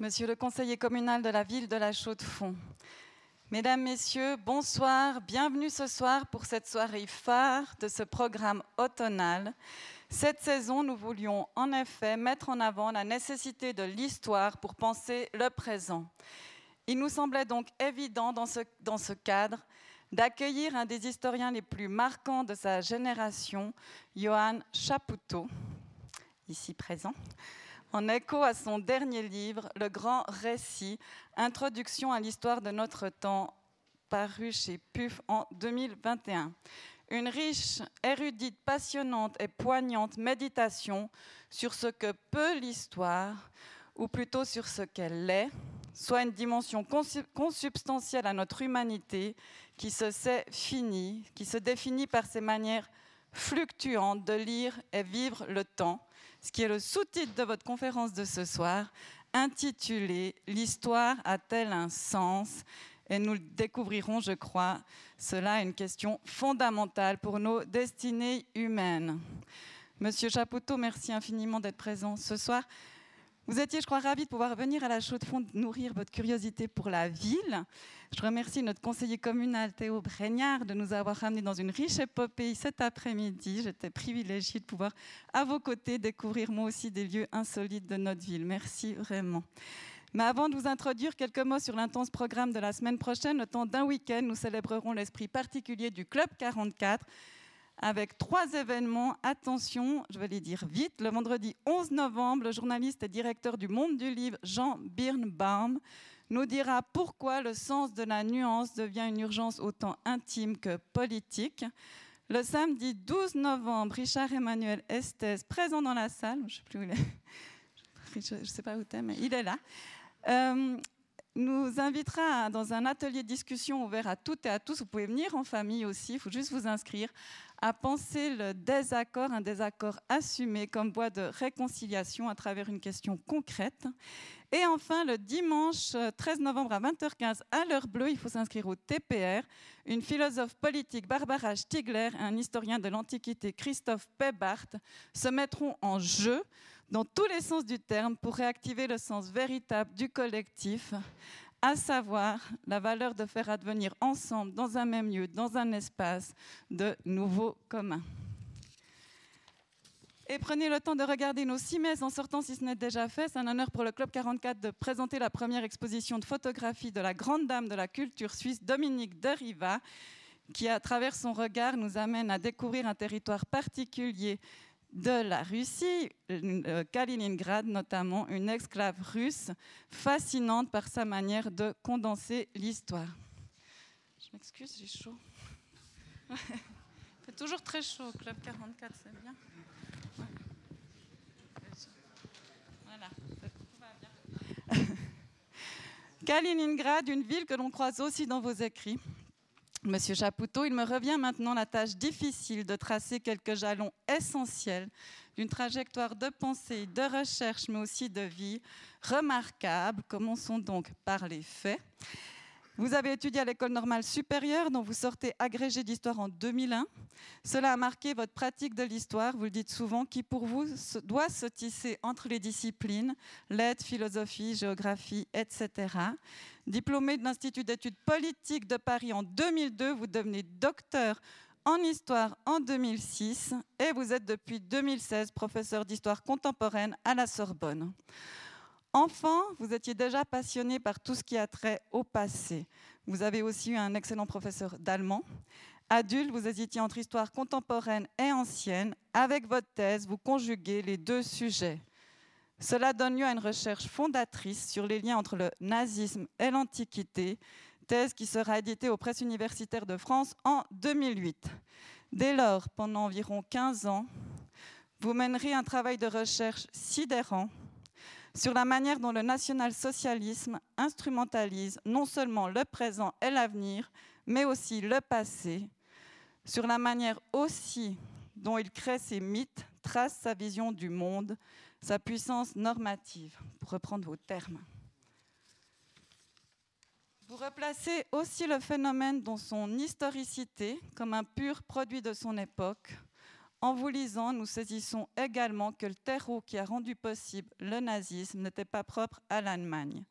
Monsieur le conseiller communal de la ville de la Chaux-de-Fonds, Mesdames, Messieurs, bonsoir, bienvenue ce soir pour cette soirée phare de ce programme automnal. Cette saison, nous voulions en effet mettre en avant la nécessité de l'histoire pour penser le présent. Il nous semblait donc évident dans ce, dans ce cadre d'accueillir un des historiens les plus marquants de sa génération, Johann Chapoutot, ici présent, en écho à son dernier livre, Le Grand Récit, Introduction à l'histoire de notre temps, paru chez PUF en 2021. Une riche, érudite, passionnante et poignante méditation sur ce que peut l'histoire, ou plutôt sur ce qu'elle est, soit une dimension consubstantielle à notre humanité qui se sait finie, qui se définit par ses manières fluctuantes de lire et vivre le temps, ce qui est le sous-titre de votre conférence de ce soir, intitulée L'histoire a-t-elle un sens? Et nous découvrirons, je crois, cela est une question fondamentale pour nos destinées humaines. Monsieur Chapoutot, merci infiniment d'être présent ce soir. Vous étiez, je crois, ravi de pouvoir venir à la chaux de fond nourrir votre curiosité pour la ville. Je remercie notre conseiller communal Théo Bregnard de nous avoir ramenés dans une riche épopée cet après-midi. J'étais privilégiée de pouvoir, à vos côtés, découvrir moi aussi des lieux insolites de notre ville. Merci vraiment. Mais avant de vous introduire quelques mots sur l'intense programme de la semaine prochaine, le temps d'un week-end, nous célébrerons l'esprit particulier du Club 44 avec trois événements. Attention, je vais les dire vite. Le vendredi 11 novembre, le journaliste et directeur du Monde du Livre, Jean Birnbaum, nous dira pourquoi le sens de la nuance devient une urgence autant intime que politique. Le samedi 12 novembre, Richard Emmanuel Estes, présent dans la salle, je ne sais, sais, pas où tu es, mais il est là, euh, nous invitera dans un atelier de discussion ouvert à toutes et à tous. Vous pouvez venir en famille aussi, il faut juste vous inscrire à penser le désaccord, un désaccord assumé comme voie de réconciliation à travers une question concrète. Et enfin, le dimanche 13 novembre à 20h15 à l'heure bleue, il faut s'inscrire au TPR. Une philosophe politique, Barbara Stigler, et un historien de l'Antiquité, Christophe Pebart, se mettront en jeu dans tous les sens du terme pour réactiver le sens véritable du collectif, à savoir la valeur de faire advenir ensemble, dans un même lieu, dans un espace, de nouveaux communs. Et prenez le temps de regarder nos six messes en sortant si ce n'est déjà fait. C'est un honneur pour le Club 44 de présenter la première exposition de photographie de la grande dame de la culture suisse, Dominique Deriva, qui, à travers son regard, nous amène à découvrir un territoire particulier de la Russie, euh, Kaliningrad notamment, une esclave russe fascinante par sa manière de condenser l'histoire. Je m'excuse, j'ai chaud. Il fait toujours très chaud Club 44, c'est bien. Voilà, tout va bien. Kaliningrad, une ville que l'on croise aussi dans vos écrits. Monsieur Chapoutot, il me revient maintenant la tâche difficile de tracer quelques jalons essentiels d'une trajectoire de pensée, de recherche, mais aussi de vie remarquable. Commençons donc par les faits. Vous avez étudié à l'école normale supérieure, dont vous sortez agrégé d'histoire en 2001. Cela a marqué votre pratique de l'histoire, vous le dites souvent, qui pour vous doit se tisser entre les disciplines, lettres, philosophie, géographie, etc. Diplômé de l'Institut d'études politiques de Paris en 2002, vous devenez docteur en histoire en 2006 et vous êtes depuis 2016 professeur d'histoire contemporaine à la Sorbonne. Enfant, vous étiez déjà passionné par tout ce qui a trait au passé. Vous avez aussi eu un excellent professeur d'allemand. Adulte, vous hésitiez entre histoire contemporaine et ancienne. Avec votre thèse, vous conjuguez les deux sujets. Cela donne lieu à une recherche fondatrice sur les liens entre le nazisme et l'Antiquité, thèse qui sera éditée aux presses universitaires de France en 2008. Dès lors, pendant environ 15 ans, vous mènerez un travail de recherche sidérant sur la manière dont le national-socialisme instrumentalise non seulement le présent et l'avenir, mais aussi le passé, sur la manière aussi dont il crée ses mythes, trace sa vision du monde, sa puissance normative, pour reprendre vos termes. Vous replacez aussi le phénomène dans son historicité comme un pur produit de son époque, En vous lisant, nous saisissons également que le terreau qui a rendu possible le nazisme n'était pas propre à l'Allemagne.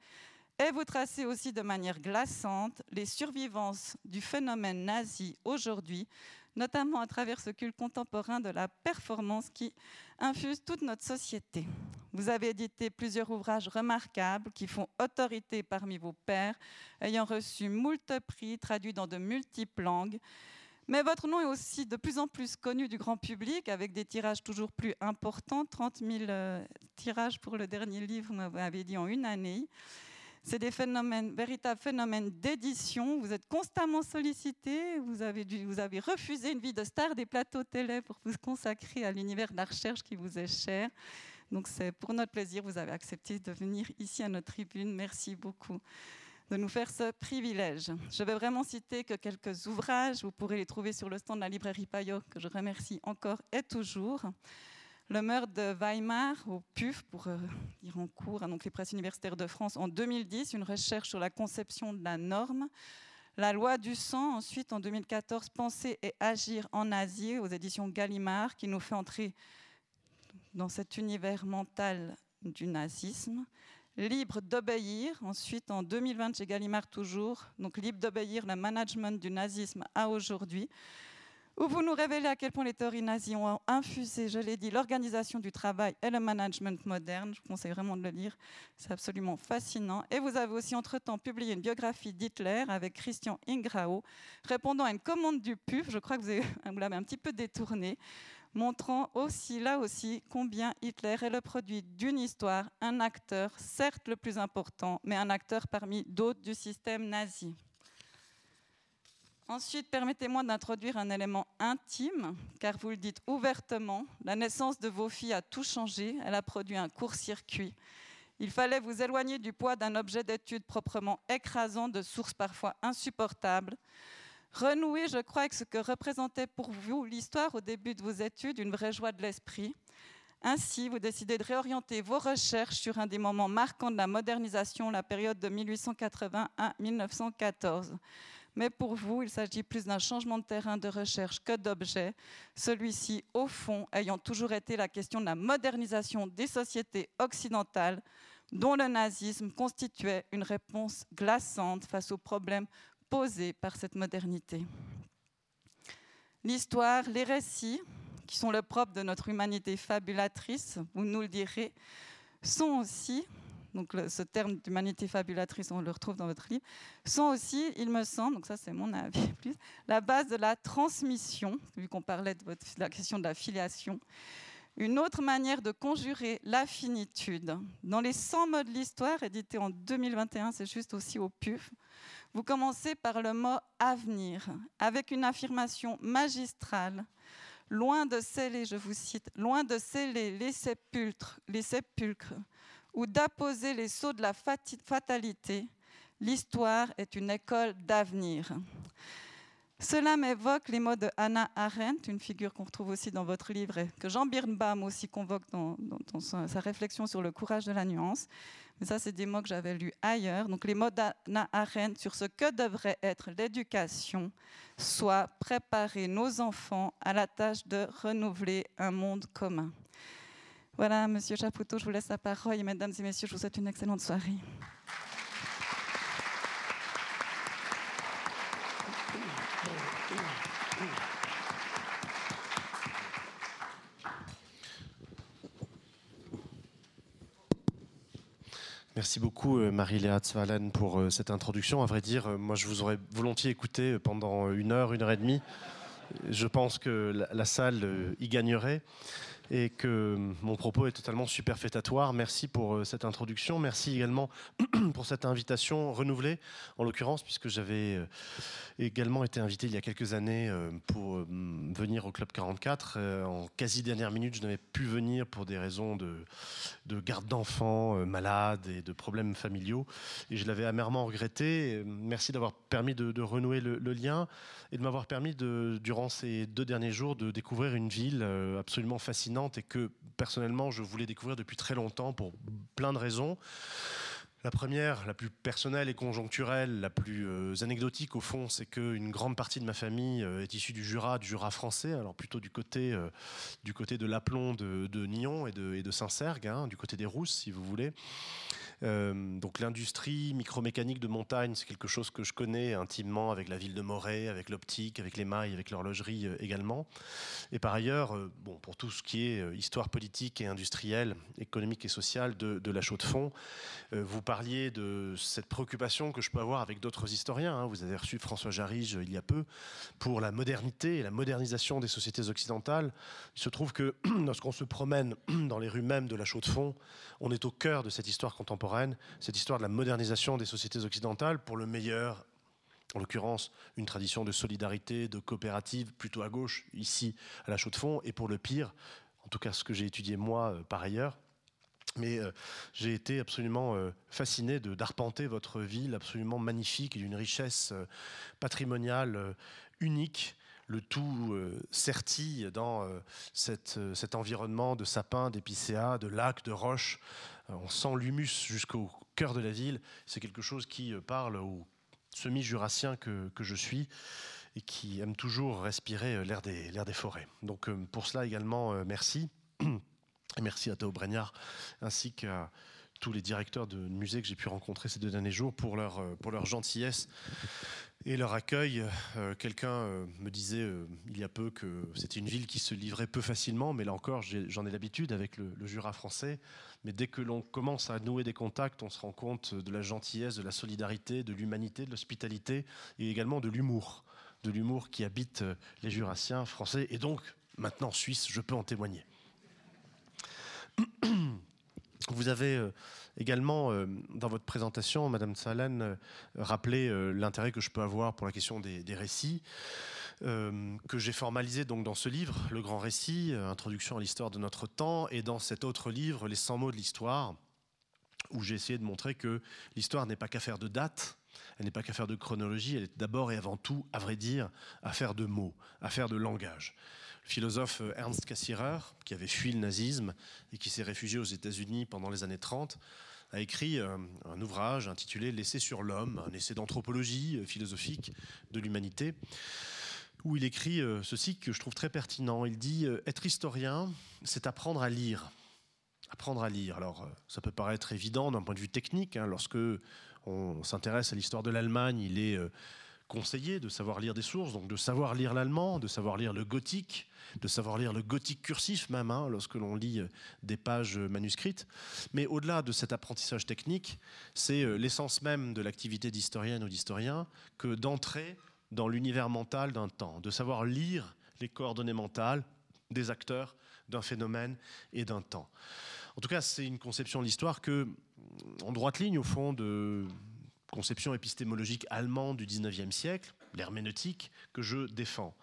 Et vous tracez aussi de manière glaçante les survivances du phénomène nazi aujourd'hui, notamment à travers ce culte contemporain de la performance qui infuse toute notre société. Vous avez édité plusieurs ouvrages remarquables qui font autorité parmi vos pairs, ayant reçu moult prix traduits dans de multiples langues. Mais votre nom est aussi de plus en plus connu du grand public, avec des tirages toujours plus importants, 30 000 euh, tirages pour le dernier livre, vous m'avez dit, en une année. C'est des phénomènes, véritables phénomènes d'édition. Vous êtes constamment sollicité. Vous avez, vous avez refusé une vie de star des plateaux télé pour vous consacrer à l'univers de la recherche qui vous est cher. Donc c'est pour notre plaisir, vous avez accepté de venir ici à notre tribune. Merci beaucoup de nous faire ce privilège. Je vais vraiment citer que quelques ouvrages. Vous pourrez les trouver sur le stand de la librairie Payot, que je remercie encore et toujours. Le meurtre de Weimar au PUF, pour euh, dire en cours, hein, donc les presses universitaires de France en 2010, une recherche sur la conception de la norme. La loi du sang, ensuite en 2014, Penser et agir en Asie aux éditions Gallimard, qui nous fait entrer dans cet univers mental du nazisme. Libre d'obéir, ensuite en 2020 chez Gallimard toujours, donc libre d'obéir, le management du nazisme à aujourd'hui. Où vous nous révélez à quel point les théories nazies ont infusé, je l'ai dit, l'organisation du travail et le management moderne. Je vous conseille vraiment de le lire, c'est absolument fascinant. Et vous avez aussi entre-temps publié une biographie d'Hitler avec Christian Ingrao, répondant à une commande du PUF, je crois que vous l'avez un petit peu détourné, montrant aussi, là aussi, combien Hitler est le produit d'une histoire, un acteur, certes le plus important, mais un acteur parmi d'autres du système nazi. Ensuite, permettez-moi d'introduire un élément intime, car vous le dites ouvertement, la naissance de vos filles a tout changé, elle a produit un court-circuit. Il fallait vous éloigner du poids d'un objet d'étude proprement écrasant, de sources parfois insupportables. Renouer, je crois, avec ce que représentait pour vous l'histoire au début de vos études, une vraie joie de l'esprit. Ainsi, vous décidez de réorienter vos recherches sur un des moments marquants de la modernisation, la période de 1880 à 1914. Mais pour vous, il s'agit plus d'un changement de terrain de recherche que d'objet, celui-ci, au fond, ayant toujours été la question de la modernisation des sociétés occidentales, dont le nazisme constituait une réponse glaçante face aux problèmes posés par cette modernité. L'histoire, les récits, qui sont le propre de notre humanité fabulatrice, vous nous le direz, sont aussi donc ce terme d'humanité fabulatrice, on le retrouve dans votre livre, sont aussi, il me semble, donc ça c'est mon avis plus, la base de la transmission, vu qu'on parlait de, la question de la filiation. Une autre manière de conjurer la finitude. Dans les 100 mots de l'histoire, édité en 2021, c'est juste aussi au PUF, vous commencez par le mot avenir, avec une affirmation magistrale. Loin de sceller, je vous cite, loin de sceller les sépulcres, les ou d'apposer les sceaux de la fatalité, l'histoire est une école d'avenir. Cela m'évoque les mots de Hannah Arendt, une figure qu'on retrouve aussi dans votre livre et que Jean Birnbaum aussi convoque dans, sa, réflexion sur le courage de la nuance. Mais ça, c'est des mots que j'avais lus ailleurs. Donc les mots d'Hannah Arendt sur ce que devrait être l'éducation, soit préparer nos enfants à la tâche de renouveler un monde commun. Voilà, Monsieur Chapoutot, je vous laisse la parole. Et mesdames et messieurs, je vous souhaite une excellente soirée. Merci beaucoup euh, Marie-Léa Tzvalen pour euh, cette introduction. À vrai dire, euh, moi je vous aurais volontiers écouté pendant une heure, une heure et demie. Je pense que la salle y gagnerait et que mon propos est totalement superfétatoire. Merci pour euh, cette introduction. Merci également pour cette invitation renouvelée, en l'occurrence, puisque j'avais euh, également été invité il y a quelques années euh, pour venir au Club 44. En quasi dernière minute, je n'avais pu venir pour des raisons de, de garde d'enfants malades et de problèmes familiaux. Et je l'avais amèrement regretté. Merci d'avoir permis de, renouer le, le, lien et de m'avoir permis, de, durant ces deux derniers jours, de découvrir une ville absolument fascinante et que personnellement je voulais découvrir depuis très longtemps pour plein de raisons. La première, la plus personnelle et conjoncturelle, la plus euh, anecdotique au fond, c'est qu'une grande partie de ma famille euh, est issue du Jura, du Jura français, alors plutôt du côté, euh, du côté de l'Aplomb de, de Nyon et de, Saint-Sergue, hein, du côté des Rousses, si vous voulez. Euh, donc l'industrie micromécanique de montagne, c'est quelque chose que je connais intimement avec la ville de Moret, avec l'optique, avec les mailles, avec l'horlogerie euh, également. Et par ailleurs, euh, bon, pour tout ce qui est histoire politique et industrielle, économique et sociale de, de la Chaux-de-Fonds, vous parliez de cette préoccupation que je peux avoir avec d'autres historiens. Hein. Vous avez reçu François Jarige il y a peu pour la modernité et la modernisation des sociétés occidentales. Il se trouve que lorsqu'on se promène dans les rues mêmes de la Chaux-de-Fonds, on est au cœur de cette histoire contemporaine, cette histoire de la modernisation des sociétés occidentales, pour le meilleur, en l'occurrence, une tradition de solidarité, de coopérative, plutôt à gauche, ici, à la Chaux-de-Fonds, et pour le pire, en tout cas ce que j'ai étudié moi euh, par ailleurs, mais euh, j'ai été absolument euh, fasciné d'arpenter votre ville absolument magnifique et d'une richesse euh, patrimoniale unique le tout euh, serti dans cet environnement de sapins, d'épicéas, de lacs, de roches. Euh, on sent l'humus jusqu'au cœur de la ville. C'est quelque chose qui euh, parle au semi-jurassien que, je suis et qui aime toujours respirer euh, l'air des, forêts. Donc pour cela également, merci. Merci à Théo Bregnard ainsi qu'à tous les directeurs de musées que j'ai pu rencontrer ces deux derniers jours pour leur gentillesse et leur accueil. Euh, Quelqu'un euh, me disait euh, il y a peu que c'était une ville qui se livrait peu facilement, mais là encore, j'en ai l'habitude avec le, le Jura français. Mais dès que l'on commence à nouer des contacts, on se rend compte de la gentillesse, de la solidarité, de l'humanité, de l'hospitalité et également de l'humour. De l'humour qui habite euh, les Jurassiens français et donc maintenant suisses, je peux en témoigner. Vous avez euh, également, euh, dans votre présentation, Madame Salen, euh, rappelé euh, l'intérêt que je peux avoir pour la question des, récits, euh, que j'ai formalisé dans ce livre, Le Grand Récit, Introduction à l'histoire de notre temps, et dans cet autre livre, Les 100 mots de l'histoire, où j'ai essayé de montrer que l'histoire n'est pas qu'affaire de date, elle n'est pas qu'affaire de chronologie, elle est d'abord et avant tout, à vrai dire, affaire de mots, affaire de langage. Philosophe euh, Ernst Cassirer, qui avait fui le nazisme et qui s'est réfugié aux États-Unis pendant les années 30, a écrit euh, un ouvrage intitulé L'essai sur l'homme, un essai d'anthropologie euh, philosophique de l'humanité, où il écrit ceci que je trouve très pertinent. Il dit Être historien, c'est apprendre à lire. Apprendre à lire. Alors, ça peut paraître évident d'un point de vue technique. hein, lorsque on s'intéresse à l'histoire de l'Allemagne, il est conseillé de savoir lire des sources, donc de savoir lire l'allemand, de savoir lire le gothique, de savoir lire le gothique cursif même, hein, lorsque l'on lit euh, des pages euh, manuscrites. Mais au-delà de cet apprentissage technique, c'est euh, l'essence même de l'activité d'historienne ou d'historien que d'entrer dans l'univers mental d'un temps, de savoir lire les coordonnées mentales des acteurs d'un phénomène et d'un temps. En tout cas, c'est une conception de l'histoire que, en droite ligne, au fond, de conception épistémologique allemande du 19e siècle, l'herméneutique, que je défends.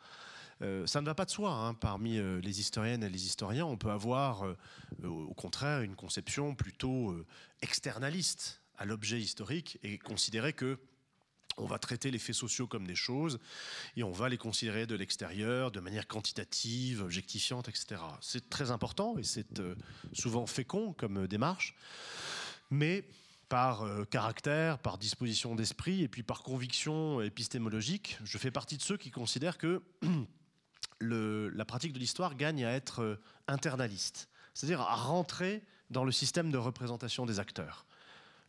Euh, ça ne va pas de soi. hein. Parmi euh, les historiennes et les historiens, on peut avoir, euh, au contraire, une conception plutôt externaliste à l'objet historique et considérer que on va traiter les faits sociaux comme des choses et on va les considérer de l'extérieur, de manière quantitative, objectifiante, etc. C'est très important et c'est souvent fécond comme démarche, mais par caractère, par disposition d'esprit et puis par conviction épistémologique, je fais partie de ceux qui considèrent que la pratique de l'histoire gagne à être euh, internaliste, c'est-à-dire à rentrer dans le système de représentation des acteurs,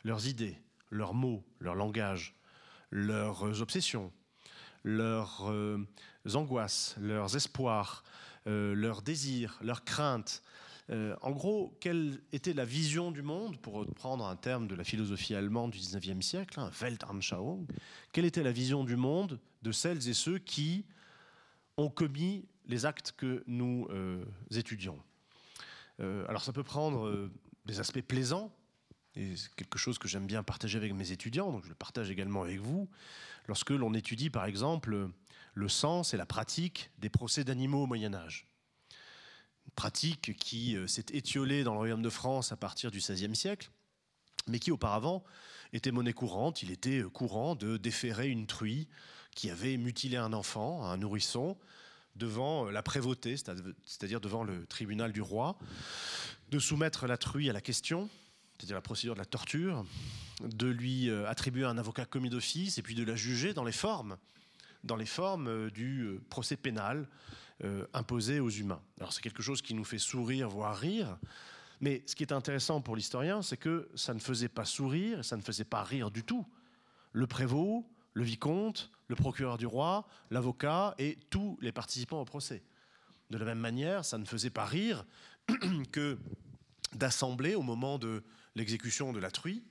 leurs idées, leurs mots, leur langage, leurs obsessions, leurs euh, angoisses, leurs espoirs, euh, leurs désirs, leurs craintes. Euh, en gros, quelle était la vision du monde, pour reprendre un terme de la philosophie allemande du 19e siècle, hein, Weltanschauung, quelle était la vision du monde de celles et ceux qui ont commis les actes que nous euh, étudions Euh, Alors ça peut prendre euh, des aspects plaisants, et c'est quelque chose que j'aime bien partager avec mes étudiants, donc je le partage également avec vous. Lorsque l'on étudie, par exemple, le sens et la pratique des procès d'animaux au Moyen Âge. Une pratique qui s'est étiolée dans le royaume de France à partir du XVIe siècle, mais qui auparavant était monnaie courante. Il était courant de déférer une truie qui avait mutilé un enfant, un nourrisson, devant euh, la prévôté, c'est-à- c'est-à-dire devant le tribunal du roi, de soumettre la truie à la question, c'est-à-dire la procédure de la torture, de lui euh, attribuer un avocat commis d'office et puis de la juger dans les formes, dans les formes euh, du procès pénal imposé aux humains. Alors c'est quelque chose qui nous fait sourire, voire rire, mais ce qui est intéressant pour l'historien, c'est que ça ne faisait pas sourire, ça ne faisait pas rire du tout. Le prévôt, le vicomte, le procureur du roi, l'avocat et tous les participants au procès. De la même manière, ça ne faisait pas rire que d'assembler au moment de l'exécution de la truie,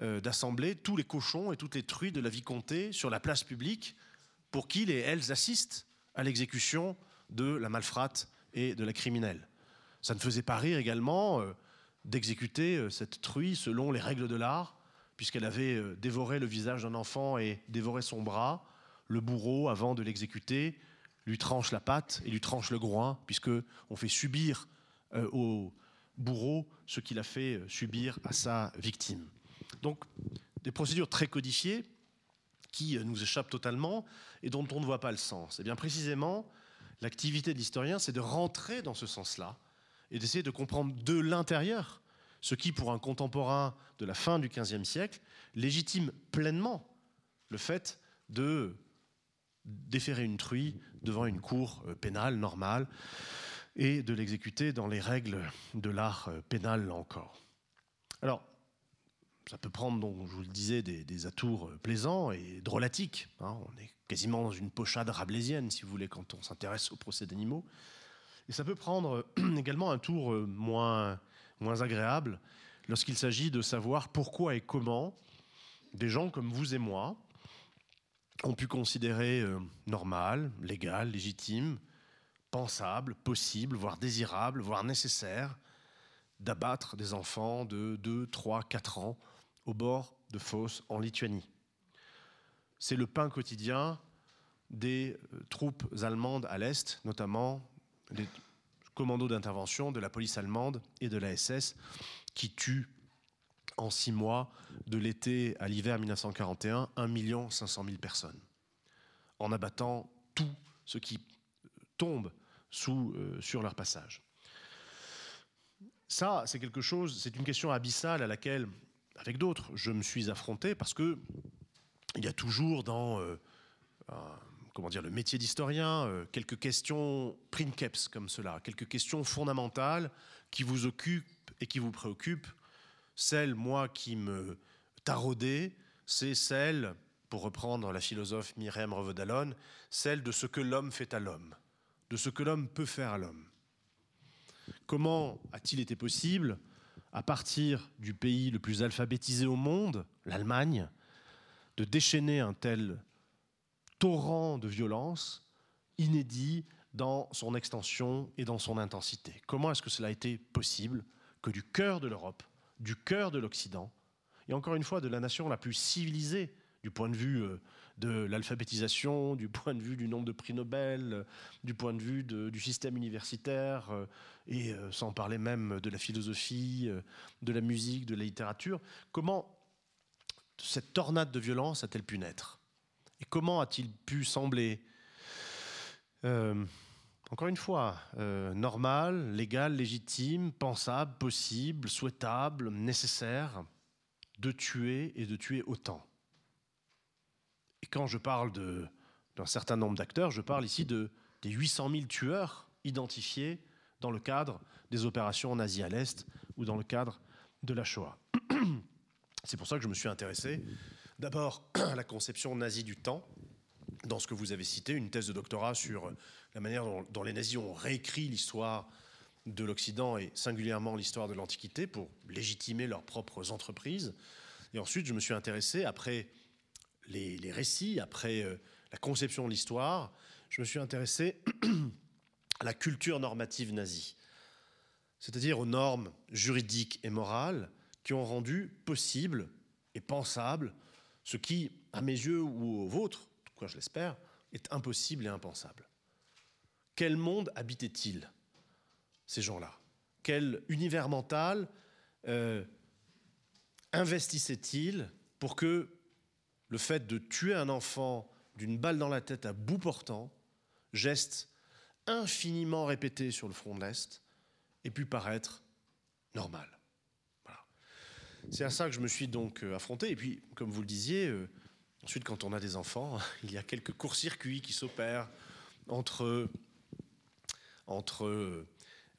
euh, d'assembler tous les cochons et toutes les truies de la vicomté sur la place publique pour qu'ils et elles assistent à l'exécution de la malfrate et de la criminelle. Ça ne faisait pas rire également euh, d'exécuter euh, cette truie selon les règles de l'art, puisqu'elle avait dévoré le visage d'un enfant et dévoré son bras. Le bourreau, avant de l'exécuter, lui tranche la patte et lui tranche le groin, puisque on fait subir au bourreau ce qu'il a fait subir à sa victime. Donc, des procédures très codifiées qui nous échappent totalement et dont on ne voit pas le sens. Et bien précisément, l'activité de l'historien, c'est de rentrer dans ce sens-là et d'essayer de comprendre de l'intérieur ce qui, pour un contemporain de la fin du XVe siècle, légitime pleinement le fait de déférer une truie devant une cour euh, pénale normale et de l'exécuter dans les règles de l'art euh, pénal, là encore. Alors, ça peut prendre, donc, je vous le disais, des, atours euh, plaisants et drôlatiques. Hein. On est quasiment dans une pochade rabelaisienne, si vous voulez, quand on s'intéresse au procès d'animaux. Et ça peut prendre également un tour moins, moins agréable lorsqu'il s'agit de savoir pourquoi et comment des gens comme vous et moi ont pu considérer normal, légal, légitime, pensable, possible, voire désirable, voire nécessaire d'abattre des enfants de 2, 3, 4 ans au bord de fosses en Lituanie. C'est le pain quotidien des euh, troupes allemandes à l'Est, notamment des commandos d'intervention de la police allemande et de la SS, qui tuent en six mois, de l'été à l'hiver 1941, 1 500 000 personnes, en abattant tout ce qui tombe euh, sur leur passage. Ça, c'est quelque chose, c'est une question abyssale à laquelle avec d'autres, je me suis affronté parce que il y a toujours dans euh, comment dire, le métier d'historien euh, quelques questions princeps comme cela, quelques questions fondamentales qui vous occupent et qui vous préoccupent. Celle, moi, qui me taraudait, c'est celle, pour reprendre la philosophe Myriam Revedalon, celle de ce que l'homme fait à l'homme, de ce que l'homme peut faire à l'homme. Comment a-t-il été possible à partir du pays le plus alphabétisé au monde, l'Allemagne, de déchaîner un tel torrent de violence inédit dans son extension et dans son intensité. Comment est-ce que cela a été possible que du cœur de l'Europe, du cœur de l'Occident, et encore une fois de la nation la plus civilisée du point de vue euh, de l'alphabétisation, du point de vue du nombre de prix Nobel, euh, du point de vue du système universitaire, euh, et sans parler même de la philosophie, de la musique, de la littérature. Comment cette tornade de violence a-t-elle pu naître? Et comment a-t-il pu sembler, encore une fois, normal, légal, légitime, pensable, possible, souhaitable, nécessaire, de tuer et de tuer autant? Et quand je parle d'un certain nombre d'acteurs, je parle ici de, des 800 000 tueurs identifiés dans le cadre des opérations nazies à l'Est ou dans le cadre de la Shoah. C'est pour ça que je me suis intéressé d'abord la conception nazie du temps, dans ce que vous avez cité, une thèse de doctorat sur la manière dont, dont les nazis ont réécrit l'histoire de l'Occident et singulièrement l'histoire de l'Antiquité pour légitimer leurs propres entreprises. Et ensuite, je me suis intéressé, après les, récits, après euh, la conception de l'histoire, je me suis intéressé à la culture normative nazie, c'est-à-dire aux normes juridiques et morales qui ont rendu possible et pensable ce qui, à mes yeux ou aux vôtres, quoi je l'espère, est impossible et impensable. Quel monde habitaient-ils, ces gens-là? Quel univers mental euh, investissaient-ils pour que le fait de tuer un enfant d'une balle dans la tête à bout portant, geste infiniment répété sur le front de l'Est, ait pu paraître normal? C'est à ça que je me suis donc affronté. Et puis, comme vous le disiez, ensuite, quand on a des enfants, il y a quelques courts-circuits qui s'opèrent entre, entre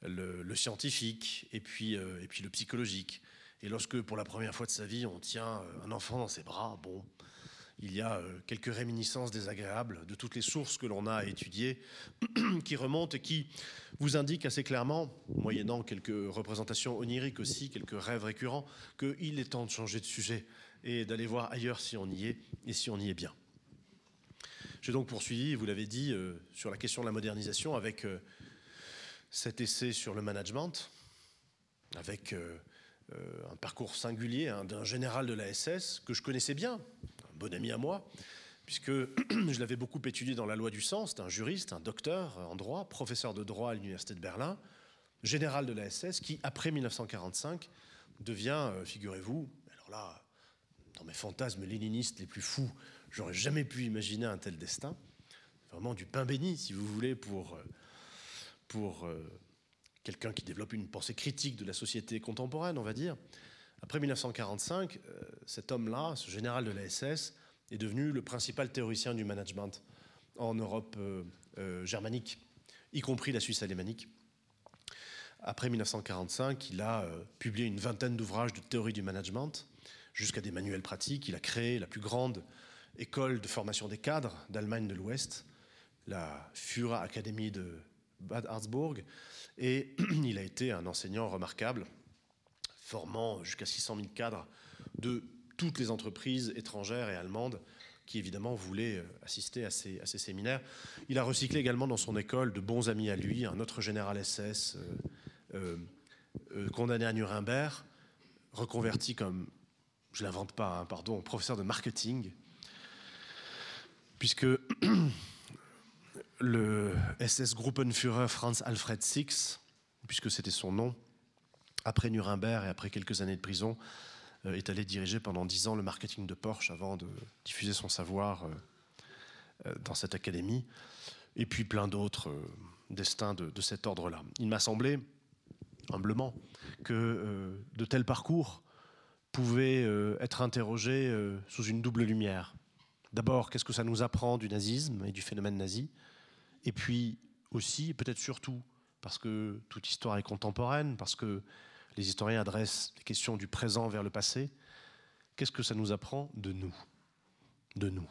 le, scientifique et puis, et puis le psychologique. Et lorsque, pour la première fois de sa vie, on tient un enfant dans ses bras, bon, il y a euh, quelques réminiscences désagréables de toutes les sources que l'on a étudiées qui remontent et qui vous indiquent assez clairement, moyennant quelques représentations oniriques aussi, quelques rêves récurrents, qu'il est temps de changer de sujet et d'aller voir ailleurs si on y est et si on y est bien. J'ai donc poursuivi, vous l'avez dit, euh, sur la question de la modernisation avec euh, cet essai sur le management, avec un parcours singulier hein, d'un général de la SS que je connaissais bien, bon ami à moi, puisque je l'avais beaucoup étudié dans la loi du sens. C'est un juriste, un docteur en droit, professeur de droit à l'Université de Berlin, général de la SS, qui, après 1945, devient, euh, figurez-vous, alors là, dans mes fantasmes léninistes les plus fous, j'aurais jamais pu imaginer un tel destin. Vraiment du pain béni, si vous voulez, pour, euh, pour euh, quelqu'un qui développe une pensée critique de la société contemporaine, on va dire. Après 1945, euh, cet homme-là, ce général de la SS, est devenu le principal théoricien du management en Europe euh, euh, germanique, y compris la Suisse alémanique. Après 1945, il a publié une vingtaine d'ouvrages de théorie du management, jusqu'à des manuels pratiques. Il a créé la plus grande école de formation des cadres d'Allemagne de l'Ouest, la Führer Academy de Bad Harzburg, et il a été un enseignant remarquable formant jusqu'à 600 000 cadres de toutes les entreprises étrangères et allemandes qui évidemment voulaient euh, assister à ces, séminaires. Il a recyclé également dans son école de bons amis à lui, un autre général SS euh, euh, condamné à Nuremberg, reconverti comme, je ne l'invente pas, hein, pardon, professeur de marketing, puisque le SS Gruppenführer Franz Alfred Six, puisque c'était son nom, après Nuremberg et après quelques années de prison, euh, est allé diriger pendant dix ans le marketing de Porsche avant de diffuser son savoir euh, euh, dans cette académie, et puis plein d'autres destins de, cet ordre-là. Il m'a semblé, humblement, que de tels parcours pouvaient être interrogés sous une double lumière. D'abord, qu'est-ce que ça nous apprend du nazisme et du phénomène nazi? Et puis aussi, peut-être surtout, parce que toute histoire est contemporaine, parce que les historiens adressent les questions du présent vers le passé. Qu'est-ce que ça nous apprend de nous? De nous.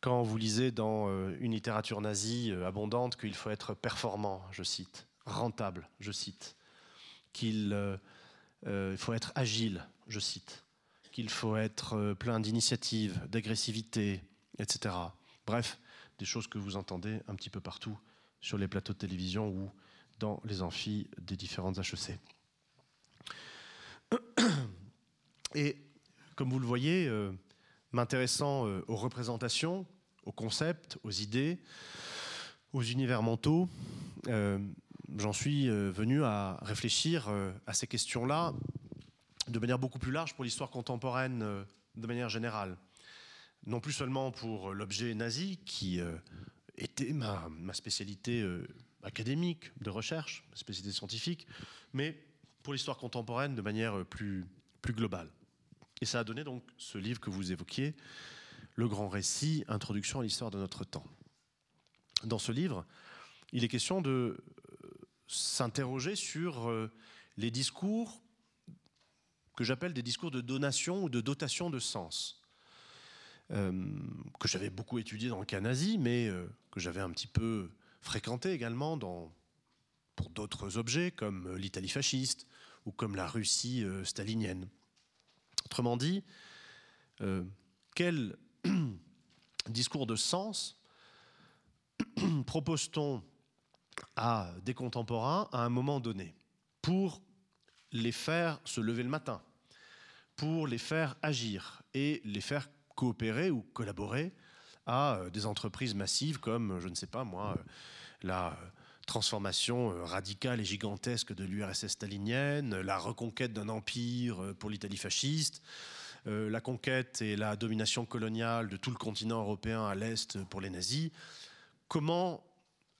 Quand vous lisez dans euh, une littérature nazie euh, abondante qu'il faut être performant, je cite, rentable, je cite, qu'il euh, faut être agile, je cite, qu'il faut être plein d'initiative, d'agressivité, etc. Bref, des choses que vous entendez un petit peu partout sur les plateaux de télévision ou dans les amphis des différentes HEC. Et comme vous le voyez, euh, m'intéressant euh, aux représentations, aux concepts, aux idées, aux univers mentaux, euh, j'en suis venu à réfléchir à ces questions-là de manière beaucoup plus large pour l'histoire contemporaine de manière générale. Non plus seulement pour l'objet nazi, qui était ma, spécialité académique de recherche, spécialité scientifique, mais pour l'histoire contemporaine de manière plus globale. Et ça a donné donc ce livre que vous évoquiez, Le grand récit, Introduction à l'histoire de notre temps. Dans ce livre, il est question de euh, s'interroger sur euh, les discours que j'appelle des discours de donation ou de dotation de sens, euh, que j'avais beaucoup étudié dans le cas nazi, mais que j'avais un petit peu fréquenté également dans, pour d'autres objets comme l'Italie fasciste, ou comme la Russie stalinienne. Autrement dit, euh, quel discours de sens propose-t-on à des contemporains à un moment donné pour les faire se lever le matin, pour les faire agir et les faire coopérer ou collaborer à euh, des entreprises massives comme, je ne sais pas moi, la transformation euh, radicale et gigantesque de l'URSS stalinienne, la reconquête d'un empire euh, pour l'Italie fasciste, euh, la conquête et la domination coloniale de tout le continent européen à l'Est pour les nazis. Comment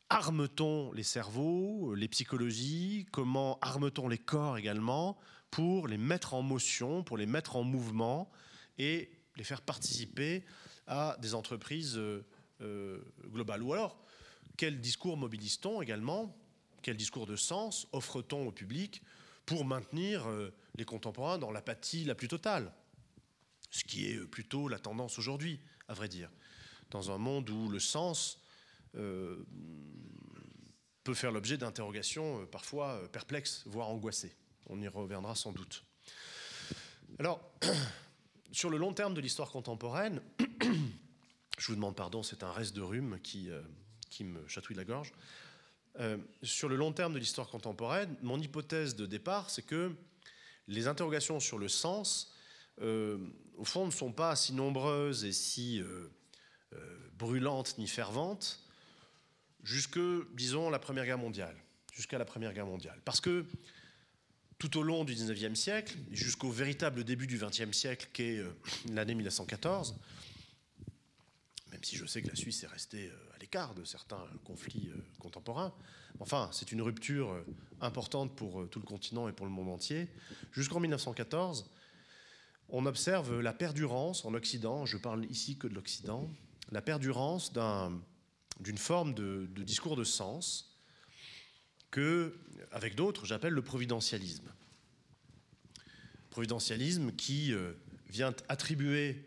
arme-t-on les cerveaux, les psychologies? Comment arme-t-on les corps également pour les mettre en motion, pour les mettre en mouvement et les faire participer à des entreprises globales? Ou alors, quel discours mobilise-t-on également? Quel discours de sens offre-t-on au public pour maintenir euh, les contemporains dans l'apathie la plus totale? Ce qui est plutôt la tendance aujourd'hui, à vrai dire. Dans un monde où le sens peut faire l'objet d'interrogations parfois perplexes, voire angoissées. On y reviendra sans doute. Alors, sur le long terme de l'histoire contemporaine, je vous demande pardon, c'est un reste de rhume qui, euh, qui me chatouille la gorge. Euh, sur le long terme de l'histoire contemporaine, mon hypothèse de départ, c'est que les interrogations sur le sens, euh, au fond, ne sont pas si nombreuses et si brûlantes ni ferventes jusque, disons, la Première Guerre mondiale. Jusqu'à la Première Guerre mondiale. Parce que tout au long du 19e siècle, jusqu'au véritable début du 20e siècle, qu'est euh, l'année 1914, même si je sais que la Suisse est restée euh, l'écart de certains conflits euh, contemporains, enfin, c'est une rupture importante pour tout le continent et pour le monde entier. Jusqu'en 1914, on observe la perdurance en Occident, je parle ici que de l'Occident, la perdurance d'une forme de, discours de sens que, avec d'autres, j'appelle le providentialisme. Providentialisme qui euh, vient attribuer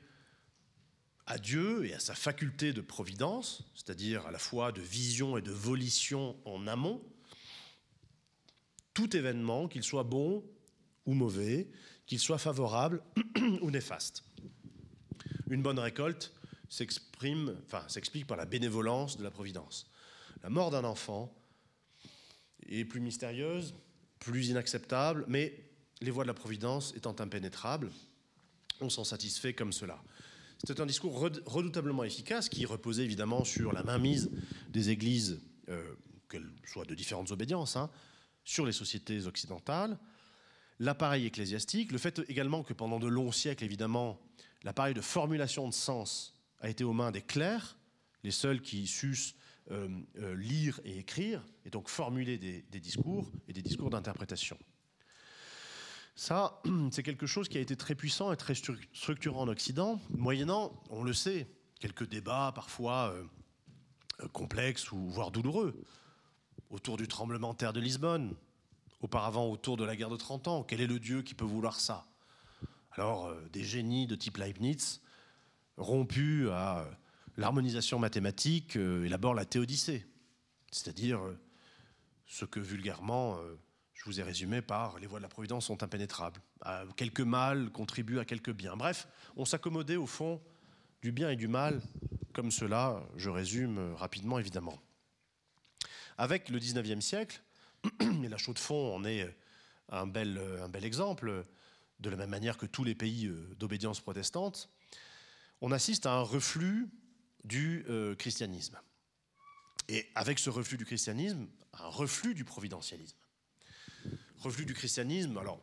à Dieu et à sa faculté de providence, c'est-à-dire à la fois de vision et de volition en amont, tout événement, qu'il soit bon ou mauvais, qu'il soit favorable ou néfaste. Une bonne récolte s'exprime, s'explique par la bénévolence de la providence. La mort d'un enfant est plus mystérieuse, plus inacceptable, mais les voies de la Providence étant impénétrables, on s'en satisfait comme cela. C'était un discours redoutablement efficace qui reposait évidemment sur la mainmise des églises, euh, qu'elles soient de différentes obédiences, hein, sur les sociétés occidentales, l'appareil ecclésiastique, le fait également que pendant de longs siècles, évidemment, l'appareil de formulation de sens a été aux mains des clercs, les seuls qui sussent euh, euh, lire et écrire, et donc formuler des, discours et des discours d'interprétation. Ça, c'est quelque chose qui a été très puissant et très structurant en Occident, moyennant, on le sait, quelques débats parfois euh, complexes ou voire douloureux, autour du tremblement de terre de Lisbonne, auparavant autour de la guerre de 30 ans. Quel est le Dieu qui peut vouloir ça? Alors, des génies de type Leibniz, rompus à l'harmonisation mathématique euh, élabore la théodicée, c'est-à-dire euh, ce que vulgairement euh, je vous ai résumé par les voies de la providence sont impénétrables. quelques mal contribuent à quelques biens. Bref, on s'accommodait au fond du bien et du mal, comme cela, je résume rapidement évidemment. Avec le 19e siècle, et la chaux de fond en est un bel, un bel exemple, de la même manière que tous les pays d'obédience protestante, on assiste à un reflux du euh, christianisme. Et avec ce reflux du christianisme, un reflux du providentialisme. Reflux du christianisme, alors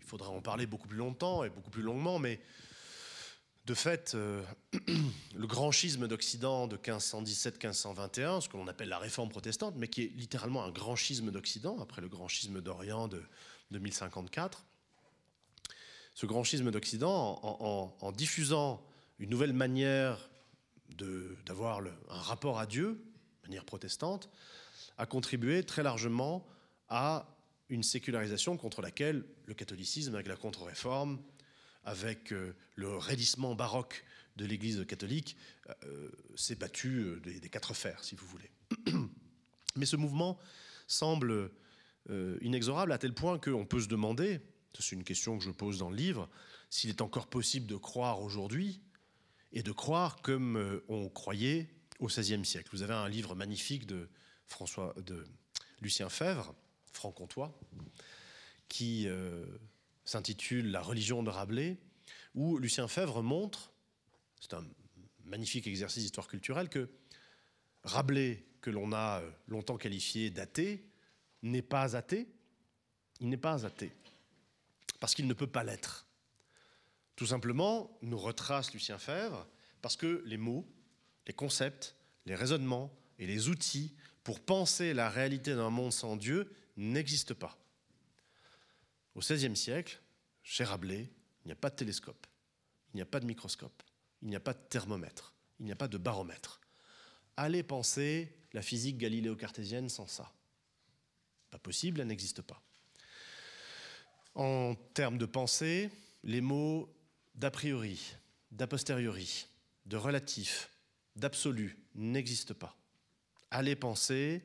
il faudra en parler beaucoup plus longtemps et beaucoup plus longuement, mais de fait, euh, le grand schisme d'Occident de 1517-1521, ce que l'on appelle la réforme protestante, mais qui est littéralement un grand schisme d'Occident, après le grand schisme d'Orient de, 1054, ce grand schisme d'Occident, en, diffusant une nouvelle manière d'avoir un rapport à Dieu, de manière protestante, a contribué très largement à une sécularisation contre laquelle le catholicisme, avec la contre-réforme, avec euh, le raidissement baroque de l'Église catholique, euh, s'est battu euh, des, quatre fers, si vous voulez. Mais ce mouvement semble inexorable à tel point qu'on peut se demander, c'est une question que je pose dans le livre, s'il est encore possible de croire aujourd'hui et de croire comme euh, on croyait au XVIe siècle. Vous avez un livre magnifique de, François, de Lucien Fèvre, franc-comtois, qui euh, s'intitule La religion de Rabelais, où Lucien Fèvre montre, c'est un magnifique exercice d'histoire culturelle, que Rabelais, que l'on a euh, longtemps qualifié d'athée, n'est pas athée. Il n'est pas athée, parce qu'il ne peut pas l'être. Tout simplement, nous retrace Lucien Fèvre, parce que les mots, les concepts, les raisonnements et les outils pour penser la réalité d'un monde sans Dieu n'existent pas. Au XVIe siècle, chez Rabelais, il n'y a pas de télescope, il n'y a pas de microscope, il n'y a pas de thermomètre, il n'y a pas de baromètre. Allez penser la physique galiléo-cartésienne sans ça. Pas possible, elle n'existe pas. En termes de pensée, les mots d'a priori, d'a posteriori, de relatif, d'absolu n'existent pas. Allez penser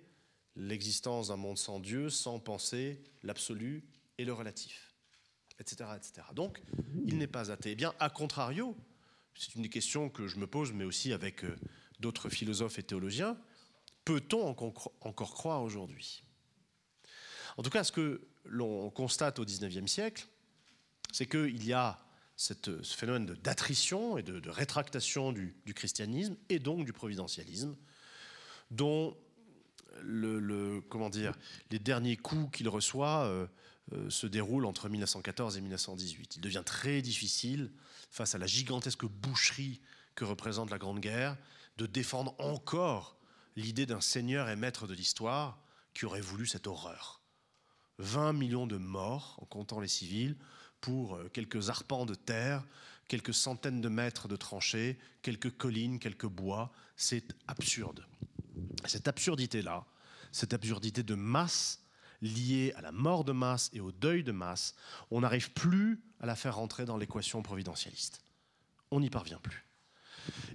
l'existence d'un monde sans Dieu sans penser l'absolu et le relatif, etc., etc. Donc, il n'est pas athée. Eh bien, à contrario, c'est une des questions que je me pose, mais aussi avec euh, d'autres philosophes et théologiens, peut-on encore croire aujourd'hui? En tout cas, ce que l'on constate au XIXe siècle, c'est qu'il y a ce phénomène d'attrition et de, rétractation du, christianisme et donc du providentialisme, dont le, les derniers coups qu'il reçoit euh, euh, se déroulent entre 1914 et 1918. Il devient très difficile, face à la gigantesque boucherie que représente la Grande Guerre, de défendre encore l'idée d'un seigneur et maître de l'histoire qui aurait voulu cette horreur. 20 millions de morts, en comptant les civils, pour euh, quelques arpents de terre, quelques centaines de mètres de tranchées, quelques collines, quelques bois. C'est absurde. Cette absurdité-là, cette absurdité de masse liée à la mort de masse et au deuil de masse, on n'arrive plus à la faire rentrer dans l'équation providentialiste. On n'y parvient plus.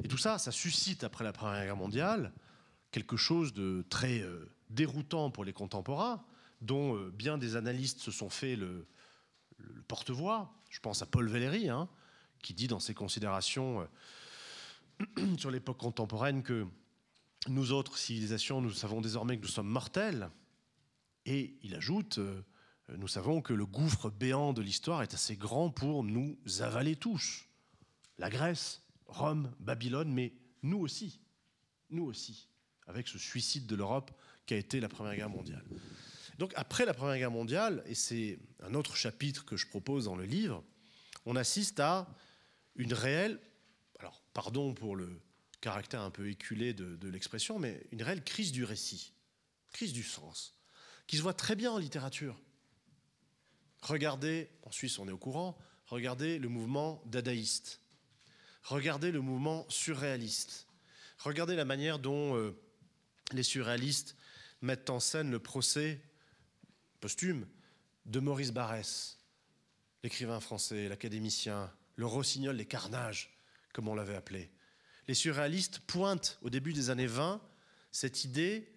Et tout ça, ça suscite, après la Première Guerre mondiale, quelque chose de très euh, déroutant pour les contemporains, dont euh, bien des analystes se sont fait le, porte-voix. Je pense à Paul Valéry, hein, qui dit dans ses considérations euh, sur l'époque contemporaine que nous autres civilisations, nous savons désormais que nous sommes mortels. Et il ajoute, euh, nous savons que le gouffre béant de l'histoire est assez grand pour nous avaler tous. La Grèce, Rome, Babylone, mais nous aussi, nous aussi, avec ce suicide de l'Europe qui a été la Première Guerre mondiale. Donc après la Première Guerre mondiale, et c'est un autre chapitre que je propose dans le livre, on assiste à une réelle, alors pardon pour le caractère un peu éculé de, l'expression, mais une réelle crise du récit, crise du sens, qui se voit très bien en littérature. Regardez, en Suisse on est au courant, regardez le mouvement dadaïste, regardez le mouvement surréaliste, regardez la manière dont euh, les surréalistes mettent en scène le procès posthume de Maurice Barrès, l'écrivain français, l'académicien, le rossignol des carnages, comme on l'avait appelé. Les surréalistes pointent au début des années 20 cette idée,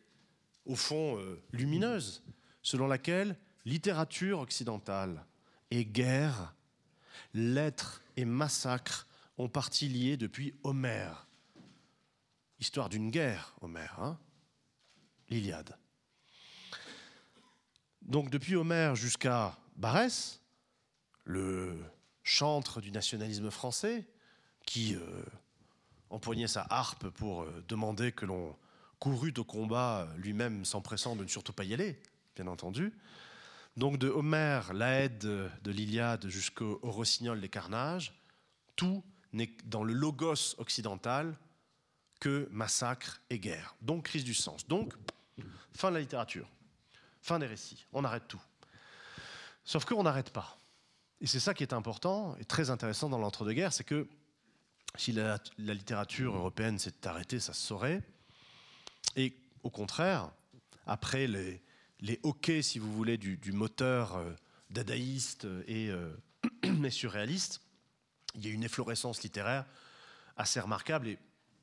au fond euh, lumineuse, selon laquelle littérature occidentale et guerre, lettres et massacres ont partie liés depuis Homère. Histoire d'une guerre, Homère, hein l'Iliade. Donc depuis Homère jusqu'à Barès, le chantre du nationalisme français, qui euh, empoignait sa harpe pour euh, demander que l'on courût au combat, lui-même s'empressant de ne surtout pas y aller, bien entendu. Donc de Homère, l'Aède de l'Iliade jusqu'au Rossignol des Carnages, tout n'est dans le logos occidental que massacre et guerre. Donc crise du sens. Donc fin de la littérature. Fin des récits. On arrête tout. Sauf qu'on n'arrête pas. Et c'est ça qui est important et très intéressant dans l'entre-deux-guerres, c'est que si la, littérature européenne s'est arrêtée, ça se saurait. Et au contraire, après les, les hoquets, si vous voulez, du, moteur euh, dadaïste et, euh, surréaliste, il y a une efflorescence littéraire assez remarquable. Et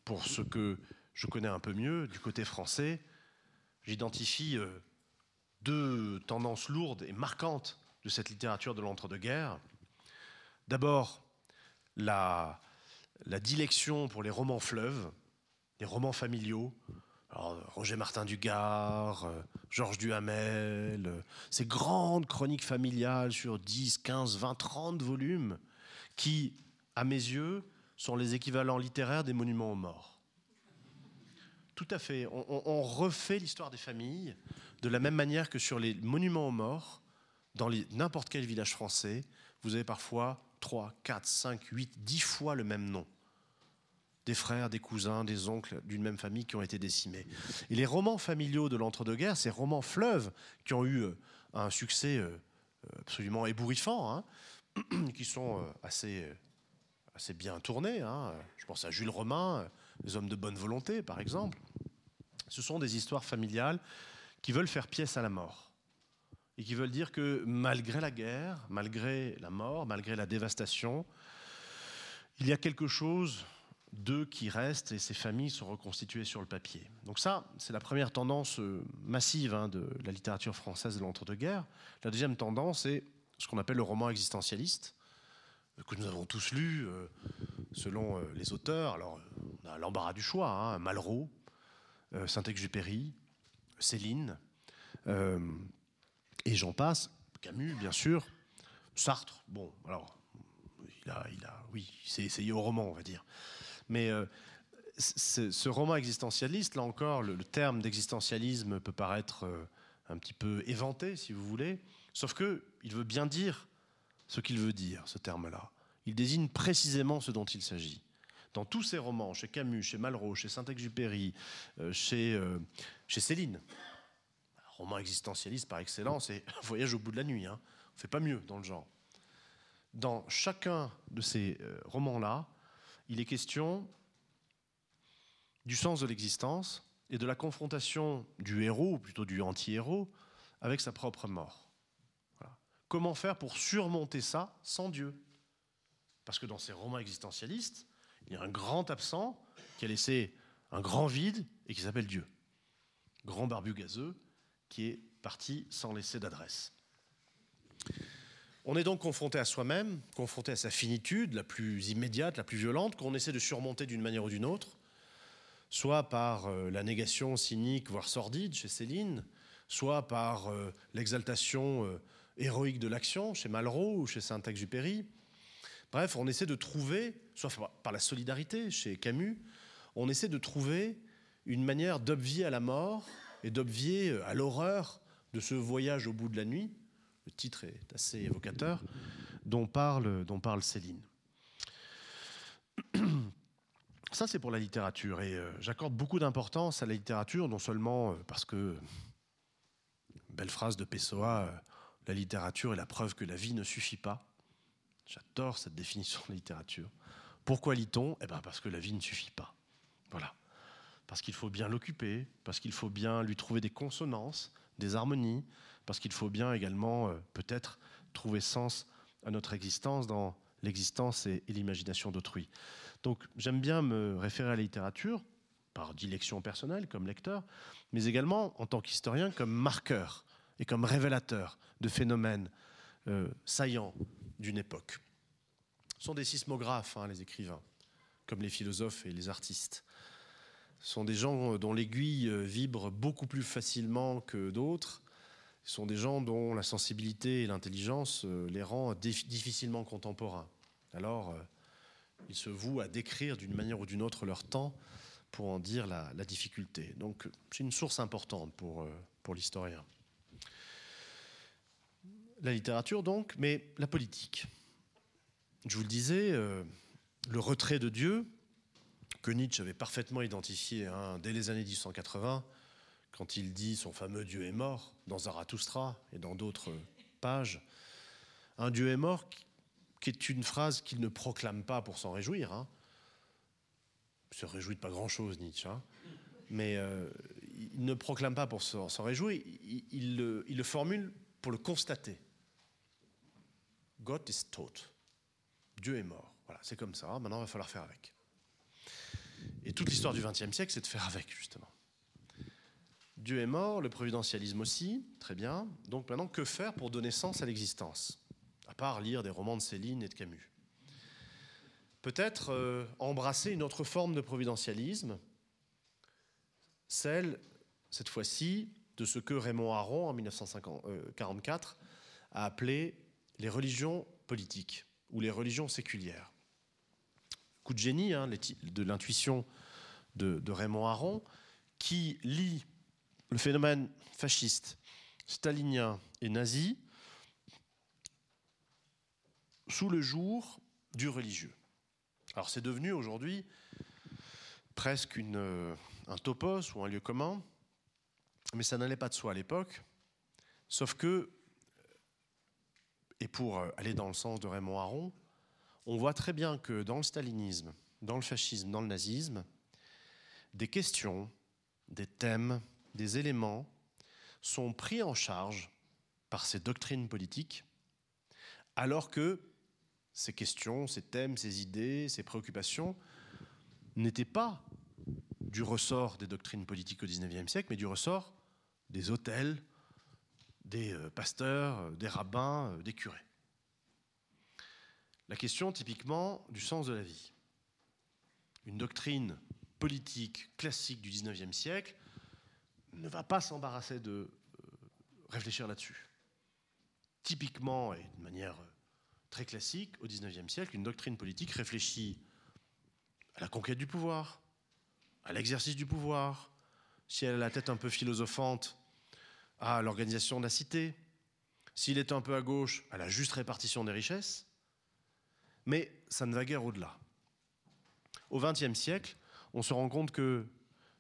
pour ce que je connais un peu mieux, du côté français, j'identifie euh, deux tendances lourdes et marquantes de cette littérature de l'entre-deux-guerres. D'abord, la, la dilection pour les romans fleuves, les romans familiaux. Roger Martin Dugard, Georges Duhamel, ces grandes chroniques familiales sur 10, 15, 20, 30 volumes qui, à mes yeux, sont les équivalents littéraires des monuments aux morts. Tout à fait. On, refait l'histoire des familles de la même manière que sur les monuments aux morts, dans n'importe quel village français, vous avez parfois 3, 4, 5, 8, 10 fois le même nom. Des frères, des cousins, des oncles d'une même famille qui ont été décimés. Et les romans familiaux de l'entre-deux-guerres, ces romans fleuves qui ont eu euh, un succès euh, absolument ébouriffants, hein, qui sont assez, assez bien tournés. Hein. Je pense à Jules Romain, Les hommes de bonne volonté, par exemple. Ce sont des histoires familiales qui veulent faire pièce à la mort et qui veulent dire que malgré la guerre, malgré la mort, malgré la dévastation, il y a quelque chose d'eux qui reste et ces familles sont reconstituées sur le papier. Donc ça, c'est la première tendance euh, massive hein, de la littérature française de l'entre-deux-guerres. La deuxième tendance est ce qu'on appelle le roman existentialiste, que nous avons tous lu euh, selon euh, les auteurs. Alors, on a l'embarras du choix, hein, Malraux, Saint-Exupéry, Céline, et j'en passe, Camus, bien sûr, Sartre, bon, alors, il a, il a oui, il s'est essayé au roman, on va dire. Mais euh, ce roman existentialiste, là encore, le, terme d'existentialisme peut paraître euh, un petit peu éventé, si vous voulez, sauf que il veut bien dire ce qu'il veut dire, ce terme-là. Il désigne précisément ce dont il s'agit. Dans tous ces romans, chez Camus, chez Malraux, chez Saint-Exupéry, euh, chez, chez Céline, roman existentialiste par excellence et Voyage au bout de la nuit. Hein. On ne fait pas mieux dans le genre. Dans chacun de ces romans-là, il est question du sens de l'existence et de la confrontation du héros, ou plutôt du anti-héros, avec sa propre mort. Comment faire pour surmonter ça sans Dieu? Parce que dans ces romans existentialistes, il y a un grand absent qui a laissé un grand vide et qui s'appelle Dieu. Grand barbu gazeux qui est parti sans laisser d'adresse. On est donc confronté à soi-même, confronté à sa finitude la plus immédiate, la plus violente, qu'on essaie de surmonter d'une manière ou d'une autre, soit par euh, la négation cynique, voire sordide chez Céline, soit par euh, l'exaltation euh, héroïque de l'action chez Malraux ou chez Saint-Exupéry. Bref, on essaie de trouver, soit par la solidarité chez Camus, on essaie de trouver une manière d'obvier à la mort et d'obvier à l'horreur de ce voyage au bout de la nuit, le titre est assez évocateur, dont parle, dont parle Céline. Ça, c'est pour la littérature. Et euh, j'accorde beaucoup d'importance à la littérature, non seulement euh, parce que, belle phrase de Pessoa, euh, la littérature est la preuve que la vie ne suffit pas. J'adore cette définition de littérature. Pourquoi lit-on? Eh bien, parce que la vie ne suffit pas. Voilà parce qu'il faut bien l'occuper, parce qu'il faut bien lui trouver des consonances, des harmonies, parce qu'il faut bien également euh, peut-être trouver sens à notre existence dans l'existence et, l'imagination d'autrui. Donc j'aime bien me référer à la littérature, par dilection personnelle comme lecteur, mais également en tant qu'historien comme marqueur et comme révélateur de phénomènes euh, saillants d'une époque. Ce sont des sismographes, hein, les écrivains, comme les philosophes et les artistes. Ce sont des gens dont l'aiguille euh, vibre beaucoup plus facilement que d'autres. Sont des gens dont la sensibilité et l'intelligence euh, les rend difficilement contemporains. Alors, ils se vouent à décrire d'une manière ou d'une autre leur temps pour en dire la, difficulté. Donc, c'est une source importante pour, pour l'historien. La littérature, donc, mais la politique. Je vous le disais, le retrait de Dieu, que Nietzsche avait parfaitement identifié hein, dès les années 1880, quand il dit son fameux Dieu est mort, dans Zarathustra et dans d'autres pages. Un Dieu est mort qui est une phrase qu'il ne proclame pas pour s'en réjouir. Hein. Il se réjouit de pas grand-chose, Nietzsche. Hein. Mais euh, il ne proclame pas pour s'en réjouir, il, le, formule pour le constater. God is taught. Dieu est mort. Voilà, c'est comme ça. Maintenant, il va falloir faire avec. Et toute l'histoire du XXe siècle, c'est de faire avec, justement. Dieu est mort, le providentialisme aussi, très bien. Donc maintenant, que faire pour donner sens à l'existence À part lire des romans de Céline et de Camus? Peut-être euh, embrasser une autre forme de providentialisme, celle, cette fois-ci, de ce que Raymond Aron, en 1944, a appelé les religions politiques ou les religions séculières coup de génie hein, de l'intuition de, Raymond Aron, qui lie le phénomène fasciste, stalinien et nazi sous le jour du religieux. Alors c'est devenu aujourd'hui presque une, un topos ou un lieu commun, mais ça n'allait pas de soi à l'époque, sauf que et pour euh, aller dans le sens de Raymond Aron, on voit très bien que dans le stalinisme, dans le fascisme, dans le nazisme, des questions, des thèmes, des éléments sont pris en charge par ces doctrines politiques, alors que ces questions, ces thèmes, ces idées, ces préoccupations n'étaient pas du ressort des doctrines politiques au XIXe siècle, mais du ressort des hôtels, des euh, pasteurs, euh, des rabbins, euh, des curés. La question typiquement du sens de la vie. Une doctrine politique classique du XIXe siècle ne va pas s'embarrasser de réfléchir là-dessus. Typiquement, et de manière très classique, au XIXe siècle, une doctrine politique réfléchit à la conquête du pouvoir, à l'exercice du pouvoir, si elle a la tête un peu philosophante, à l'organisation de la cité, s'il est un peu à gauche, à la juste répartition des richesses, mais ça ne va guère au-delà. Au XXe siècle, on se rend compte que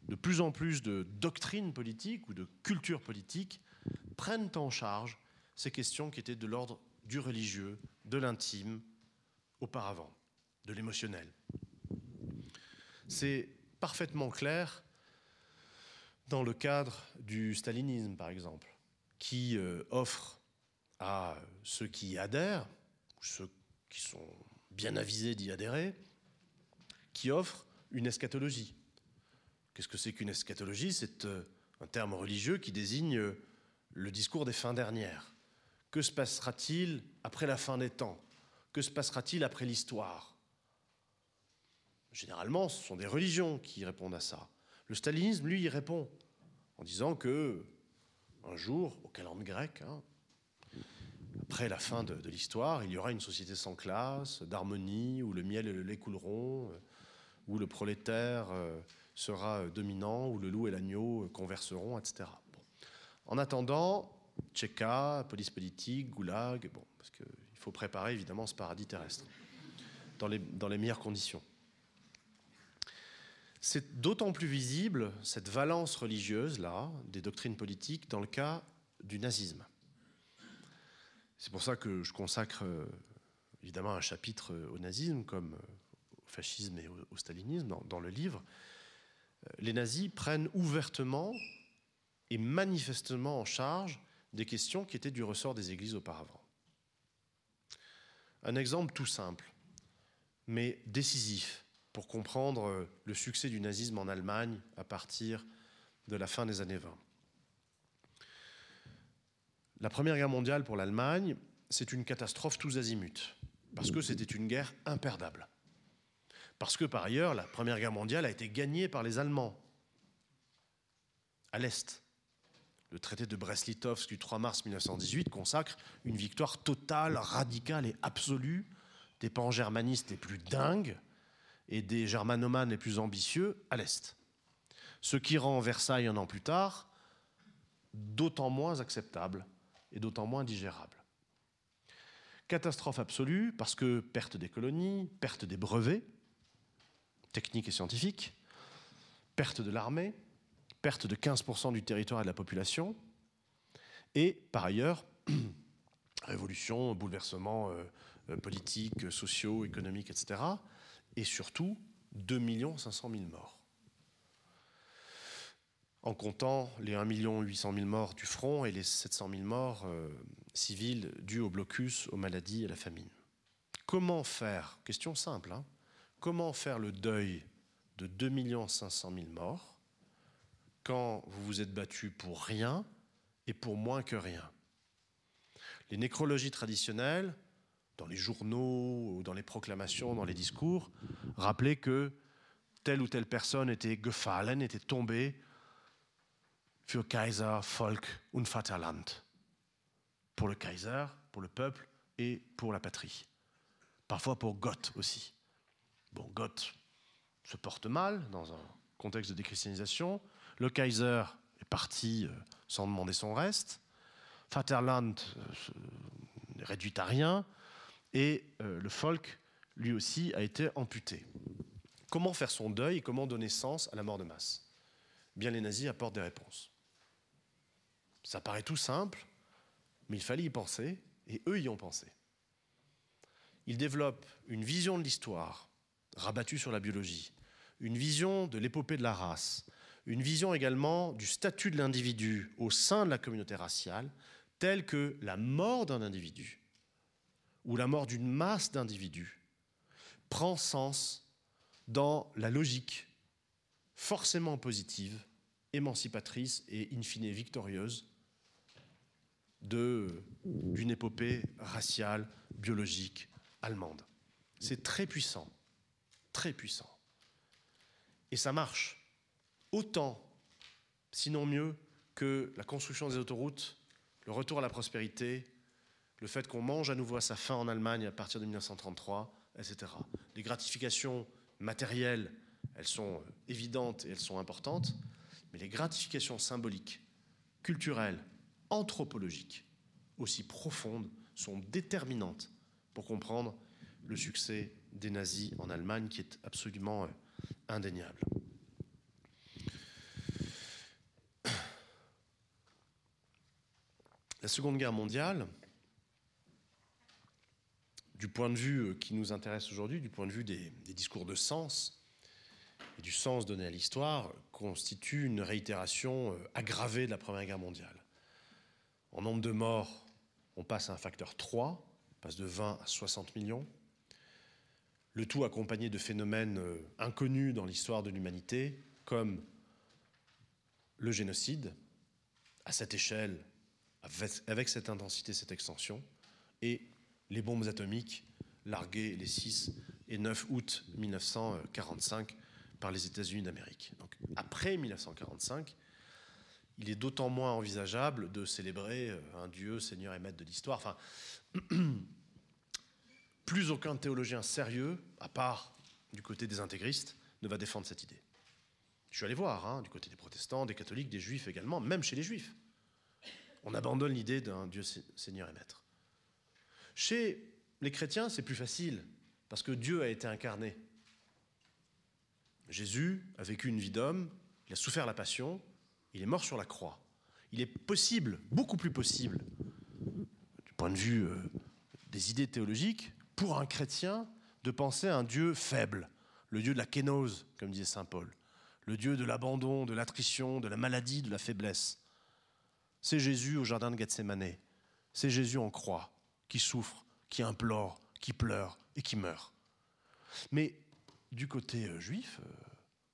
de plus en plus de doctrines politiques ou de cultures politiques prennent en charge ces questions qui étaient de l'ordre du religieux, de l'intime, auparavant, de l'émotionnel. C'est parfaitement clair dans le cadre du stalinisme, par exemple, qui euh, offre à ceux qui y adhèrent, ou ceux qui sont bien avisés d'y adhérer, qui offre une eschatologie. Qu'est-ce que c'est qu'une eschatologie? C'est euh, un terme religieux qui désigne euh, le discours des fins dernières. Que se passera-t-il après la fin des temps? Que se passera-t-il après l'histoire? Généralement, ce sont des religions qui répondent à ça. Le stalinisme, lui, y répond en disant que un jour, au calendrier grec, hein, après la fin de, l'histoire, il y aura une société sans classe, d'harmonie, où le miel et le lait couleront, euh, où le prolétaire sera dominant, où le loup et l'agneau converseront, etc. En attendant, Tchéka, police politique, goulag, bon, parce qu'il faut préparer évidemment ce paradis terrestre dans les, dans les meilleures conditions. C'est d'autant plus visible, cette valence religieuse-là, des doctrines politiques, dans le cas du nazisme. C'est pour ça que je consacre euh, évidemment un chapitre euh, au nazisme, comme euh, au fascisme et au, stalinisme, dans, le livre. Les nazis prennent ouvertement et manifestement en charge des questions qui étaient du ressort des églises auparavant. Un exemple tout simple, mais décisif pour comprendre le succès du nazisme en Allemagne à partir de la fin des années 20. La Première Guerre mondiale pour l'Allemagne, c'est une catastrophe tous azimuts, parce que c'était une guerre imperdable. Parce que par ailleurs, la Première Guerre mondiale a été gagnée par les Allemands, à l'Est. Le traité de Brest-Litovsk du 3 mars 1918 consacre une victoire totale, radicale et absolue des pan-germanistes les plus dingues et des germanomanes les plus ambitieux à l'Est. Ce qui rend Versailles un an plus tard d'autant moins acceptable et d'autant moins digérable. Catastrophe absolue parce que perte des colonies, perte des brevets techniques et scientifiques, perte de l'armée, perte de 15% du territoire et de la population, et par ailleurs, révolution, bouleversements euh, euh, politiques, sociaux, économiques, etc et surtout 2 500 000 morts. En comptant les 1 800 000 morts du front et les 700 000 morts euh, civils dus au blocus, aux maladies et à la famine. Comment faire, question simple, hein, comment faire le deuil de 2 500 000 morts quand vous vous êtes battu pour rien et pour moins que rien? Les nécrologies traditionnelles dans les journaux ou dans les proclamations, dans les discours, rappeler que telle ou telle personne était gefallen, était tombée für Kaiser, Volk und Vaterland. Pour le Kaiser, pour le peuple et pour la patrie. Parfois pour Gott aussi. Bon, se porte mal dans un contexte de déchristianisation. Le Kaiser est parti euh, sans demander son reste. Vaterland euh, réduit à rien et euh, le folk, lui aussi, a été amputé. Comment faire son deuil et comment donner sens à la mort de masse? Bien, les nazis apportent des réponses. Ça paraît tout simple, mais il fallait y penser, Et eux y ont pensé. Ils développent une vision de l'histoire, rabattue sur la biologie, une vision de l'épopée de la race, une vision également du statut de l'individu au sein de la communauté raciale, telle que la mort d'un individu ou la mort d'une masse d'individus prend sens dans la logique forcément positive, émancipatrice et in fine victorieuse d'une épopée raciale, biologique, allemande. C'est très puissant, très puissant. Et ça marche autant, sinon mieux, que la construction des autoroutes, le retour à la prospérité, le fait qu'on mange à nouveau à sa faim en Allemagne à partir de 1933, etc. Les gratifications matérielles, elles sont évidentes et elles sont importantes, mais les gratifications symboliques, culturelles, anthropologiques, aussi profondes, sont déterminantes pour comprendre le succès des nazis en Allemagne qui est absolument euh, indéniable. La Seconde Guerre mondiale, du point de vue euh, qui nous intéresse aujourd'hui, du point de vue des, discours de sens et du sens donné à l'histoire, constitue une réitération euh, aggravée de la Première Guerre mondiale. En nombre de morts, on passe à un facteur 3, passe de 20 à 60 millions. Le tout accompagné de phénomènes euh, inconnus dans l'histoire de l'humanité, comme le génocide, à cette échelle, avec cette intensité, cette extension, et les bombes atomiques larguées les 6 et 9 août 1945 par les États-Unis d'Amérique. Donc après 1945, il est d'autant moins envisageable de célébrer euh, un Dieu, Seigneur et Maître de l'histoire. Enfin, plus aucun théologien sérieux, à part du côté des intégristes, ne va défendre cette idée. Je suis allé voir, hein, du côté des protestants, des catholiques, des juifs également, même chez les juifs. On abandonne l'idée d'un Dieu Seigneur et Maître. Chez les chrétiens, c'est plus facile, parce que Dieu a été incarné. Jésus a vécu une vie d'homme, il a souffert la passion, il est mort sur la croix. Il est possible, beaucoup plus possible, du point de vue euh, des idées théologiques, pour un chrétien de penser à un Dieu faible, le Dieu de la kénose, comme disait Saint Paul, le Dieu de l'abandon, de l'attrition, de la maladie, de la faiblesse. C'est Jésus au jardin de Gethsemane, c'est Jésus en croix, qui souffre, qui implore, qui pleure et qui meurt. Mais du côté euh, juif, il euh,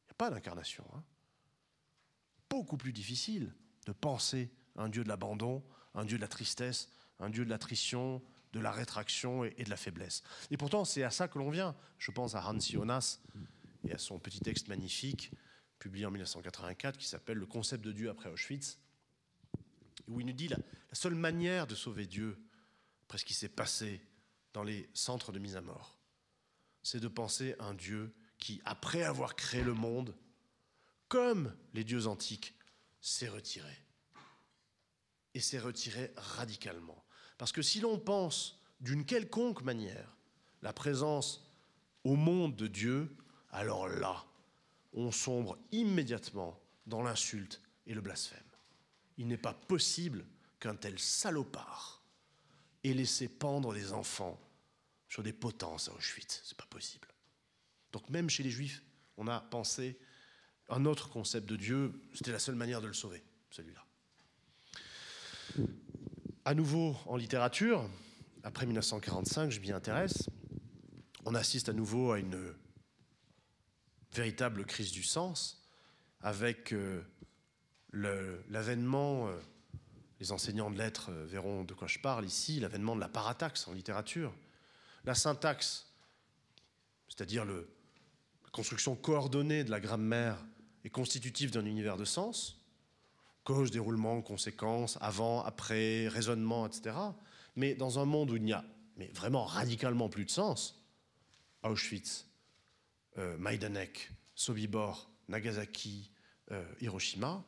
n'y a pas d'incarnation. Hein beaucoup plus difficile de penser un Dieu de l'abandon, un Dieu de la tristesse, un Dieu de l'attrition, de la rétraction et, de la faiblesse. Et pourtant, c'est à ça que l'on vient. Je pense à Hans Jonas et à son petit texte magnifique, publié en 1984, qui s'appelle Le concept de Dieu après Auschwitz, où il nous dit la, la seule manière de sauver Dieu après ce qui s'est passé dans les centres de mise à mort, c'est de penser à un Dieu qui, après avoir créé le monde, comme les dieux antiques, s'est retiré. Et s'est retiré radicalement. Parce que si l'on pense d'une quelconque manière la présence au monde de Dieu, alors là, on sombre immédiatement dans l'insulte et le blasphème. Il n'est pas possible qu'un tel salopard ait laissé pendre des enfants sur des potences à Auschwitz. C'est pas possible. Donc même chez les Juifs, on a pensé un autre concept de Dieu, c'était la seule manière de le sauver, celui-là. À nouveau en littérature, après 1945, je m'y intéresse, on assiste à nouveau à une véritable crise du sens avec euh, l'avènement, euh, les enseignants de lettres euh, verront de quoi je parle ici, l'avènement de la parataxe en littérature. La syntaxe, c'est-à-dire la construction coordonnée de la grammaire est constitutif d'un univers de sens, cause, déroulement, conséquences, avant, après, raisonnement, etc. Mais dans un monde où il n'y a mais vraiment radicalement plus de sens, Auschwitz, euh, Majdanek, Sobibor, Nagasaki, euh, Hiroshima,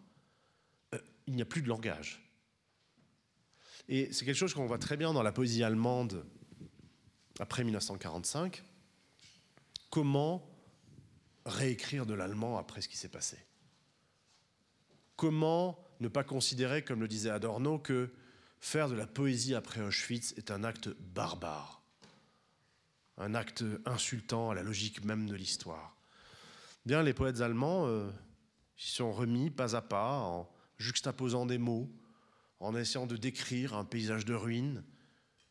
euh, il n'y a plus de langage. Et c'est quelque chose qu'on voit très bien dans la poésie allemande après 1945. Comment réécrire de l'allemand après ce qui s'est passé? Comment ne pas considérer, comme le disait Adorno, que Faire de la poésie après Auschwitz est un acte barbare, un acte insultant à la logique même de l'histoire. Bien, les poètes allemands euh, s'y sont remis pas à pas en juxtaposant des mots, en essayant de décrire un paysage de ruines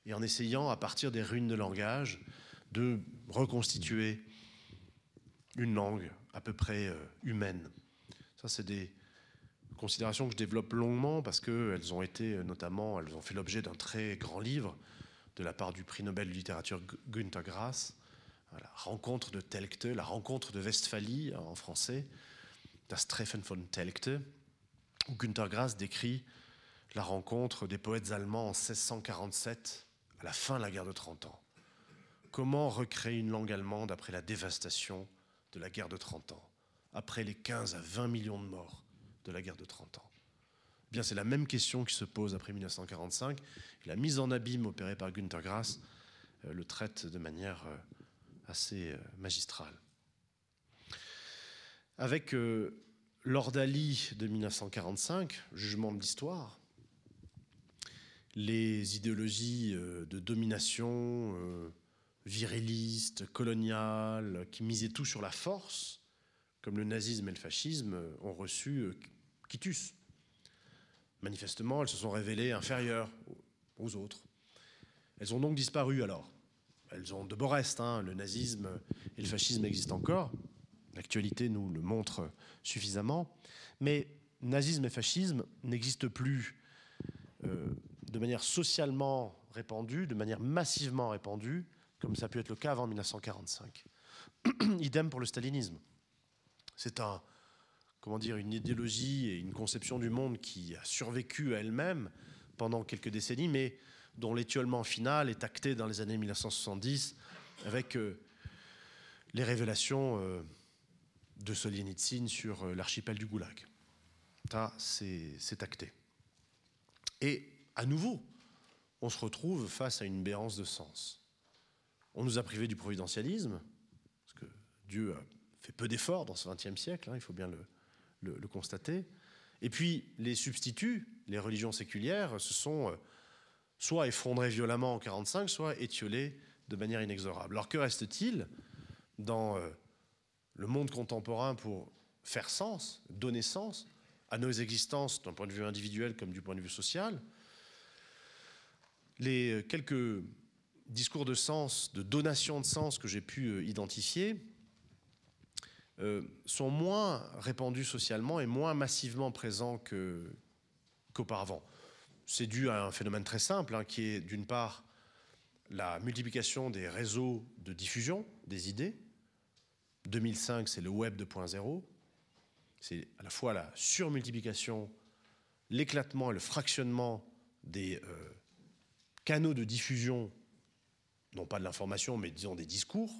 et en essayant, à partir des ruines de langage, de reconstituer une langue à peu près euh, humaine. Ça, c'est des considérations que je développe longuement parce qu'elles ont été euh, notamment, elles ont fait l'objet d'un très grand livre de la part du prix Nobel de littérature Günter Grass, la rencontre de Telkte, la rencontre de Westphalie en français, Das Treffen von Telkte, où Günter Grass décrit la rencontre des poètes allemands en 1647, à la fin de la guerre de 30 ans. Comment recréer une langue allemande après la dévastation de la guerre de 30 ans, après les 15 à 20 millions de morts? De la guerre de 30 ans eh Bien, c'est la même question qui se pose après 1945. la mise en abîme opérée par Günter Grass euh, le traite de manière euh, assez euh, magistrale. Avec l'ordalie de 1945, jugement de l'histoire, les idéologies de domination viriliste, colonial, qui misait tout sur la force, comme le nazisme et le fascisme, ont reçu Manifestement, elles se sont révélées inférieures aux autres. Elles ont donc disparu alors. Elles ont de beaux restes. Hein. Le nazisme et le fascisme existent encore. L'actualité nous le montre suffisamment. Mais nazisme et fascisme n'existent plus euh, de manière socialement répandue, de manière massivement répandue, comme ça a pu être le cas avant 1945. Idem pour le stalinisme. C'est un, comment dire, une idéologie et une conception du monde qui a survécu à elle-même pendant quelques décennies, mais dont l'étiolement final est acté dans les années 1970 avec euh, les révélations euh, de Solzhenitsyn sur euh, l'archipel du Goulag. Ça, c'est acté. Et à nouveau, on se retrouve face à une béance de sens. On nous a privés du providentialisme, parce que Dieu a fait peu d'efforts dans ce XXe siècle, hein, il faut bien le, constater. Et puis les substituts, les religions séculières, se sont euh, soit effondrés violemment en 1945, soit étiolés de manière inexorable. Alors que reste-t-il dans euh, le monde contemporain pour faire sens, donner sens à nos existences d'un point de vue individuel comme du point de vue social Les euh, quelques discours de sens, de donation de sens que j'ai pu identifier, euh, sont moins répandus socialement et moins massivement présents qu'auparavant. C'est dû à un phénomène très simple, hein, qui est d'une part la multiplication des réseaux de diffusion des idées. 2005, c'est le web 2.0. C'est à la fois la surmultiplication, l'éclatement et le fractionnement des euh, canaux de diffusion non pas de l'information, mais disons des discours.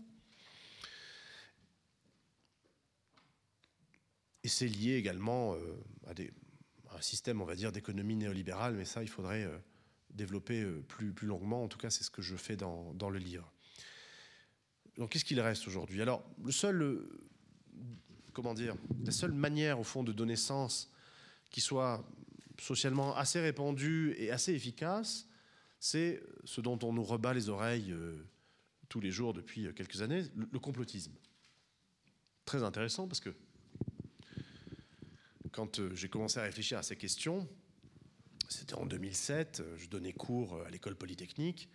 Et c'est lié également euh, à, un système, on va dire, d'économie néolibérale, mais ça, il faudrait euh, développer euh, plus, plus longuement. En tout cas, c'est ce que je fais dans, le livre. Donc, qu'est-ce qu'il reste aujourd'hui? Alors, le seul, comment dire, la seule manière, au fond, de donner sens qui soit socialement assez répandue et assez efficace, c'est ce dont on nous rebat les oreilles tous les jours depuis quelques années, le, complotisme. Très intéressant parce que quand euh, j'ai commencé à réfléchir à ces questions, c'était en 2007, je donnais cours à l'école polytechnique,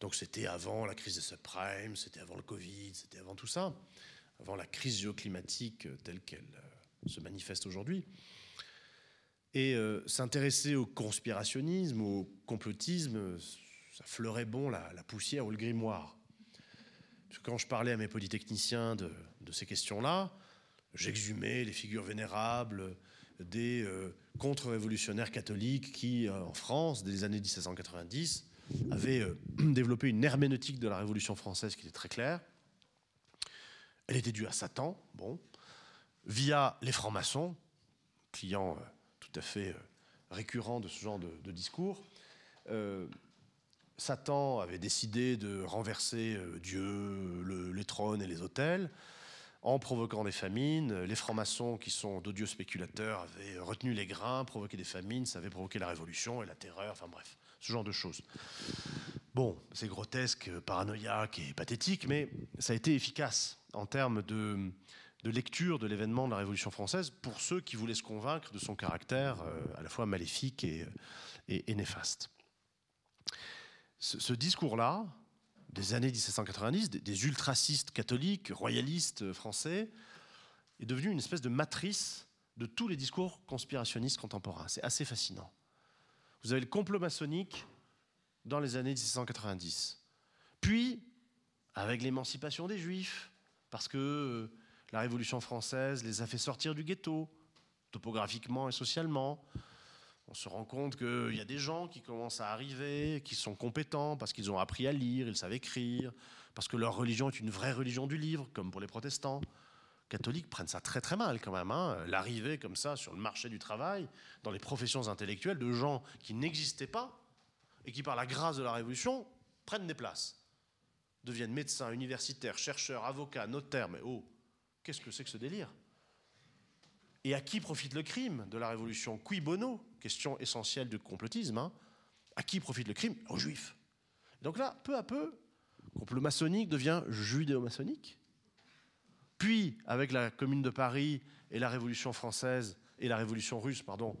donc c'était avant la crise des subprimes, c'était avant le Covid, c'était avant tout ça, avant la crise géoclimatique telle qu'elle se manifeste aujourd'hui. Et euh, s'intéresser au conspirationnisme, au complotisme, ça fleurait bon la, poussière ou le grimoire. quand je parlais à mes polytechniciens de, ces questions-là, j'exhumais les figures vénérables des euh, contre-révolutionnaires catholiques qui, euh, en France, dès les années 1790, avaient développé une herméneutique de la Révolution française qui était très claire. Elle était due à Satan, bon, via les francs-maçons, clients tout à fait euh, récurrent de ce genre de, discours. Euh, Satan avait décidé de renverser euh, Dieu, les trônes et les autels en provoquant des famines. Les francs-maçons, qui sont d'odieux spéculateurs, avaient retenu les grains, provoqué des famines, ça avait provoqué la révolution et la terreur, enfin bref, ce genre de choses. Bon, c'est grotesque, paranoïaque et pathétique, mais ça a été efficace en termes de, lecture de l'événement de la Révolution française pour ceux qui voulaient se convaincre de son caractère euh, à la fois maléfique et, néfaste. Ce, discours-là, des années 1790, des, ultracistes catholiques, royalistes français, est devenu une espèce de matrice de tous les discours conspirationnistes contemporains. C'est assez fascinant. Vous avez le complot maçonnique dans les années 1790. Puis, avec l'émancipation des Juifs, parce que euh, la Révolution française les a fait sortir du ghetto, topographiquement et socialement. On se rend compte qu'il y a des gens qui commencent à arriver, qui sont compétents parce qu'ils ont appris à lire, ils savent écrire, parce que leur religion est une vraie religion du livre, comme pour les protestants catholiques prennent ça très très mal quand même. Hein. L'arrivée comme ça sur le marché du travail, dans les professions intellectuelles, de gens qui n'existaient pas et qui par la grâce de la Révolution prennent des places, deviennent médecins, universitaires, chercheurs, avocats, notaires. Mais oh, qu'est-ce que c'est que ce délire? Et à qui profite le crime de la Révolution? Qui bono? Question essentielle de complotisme. Hein. À qui profite le crime? Aux juifs. Donc là, peu à peu, complot maçonnique devient judéo-maçonnique puis avec la Commune de Paris et la Révolution française et la Révolution russe, pardon,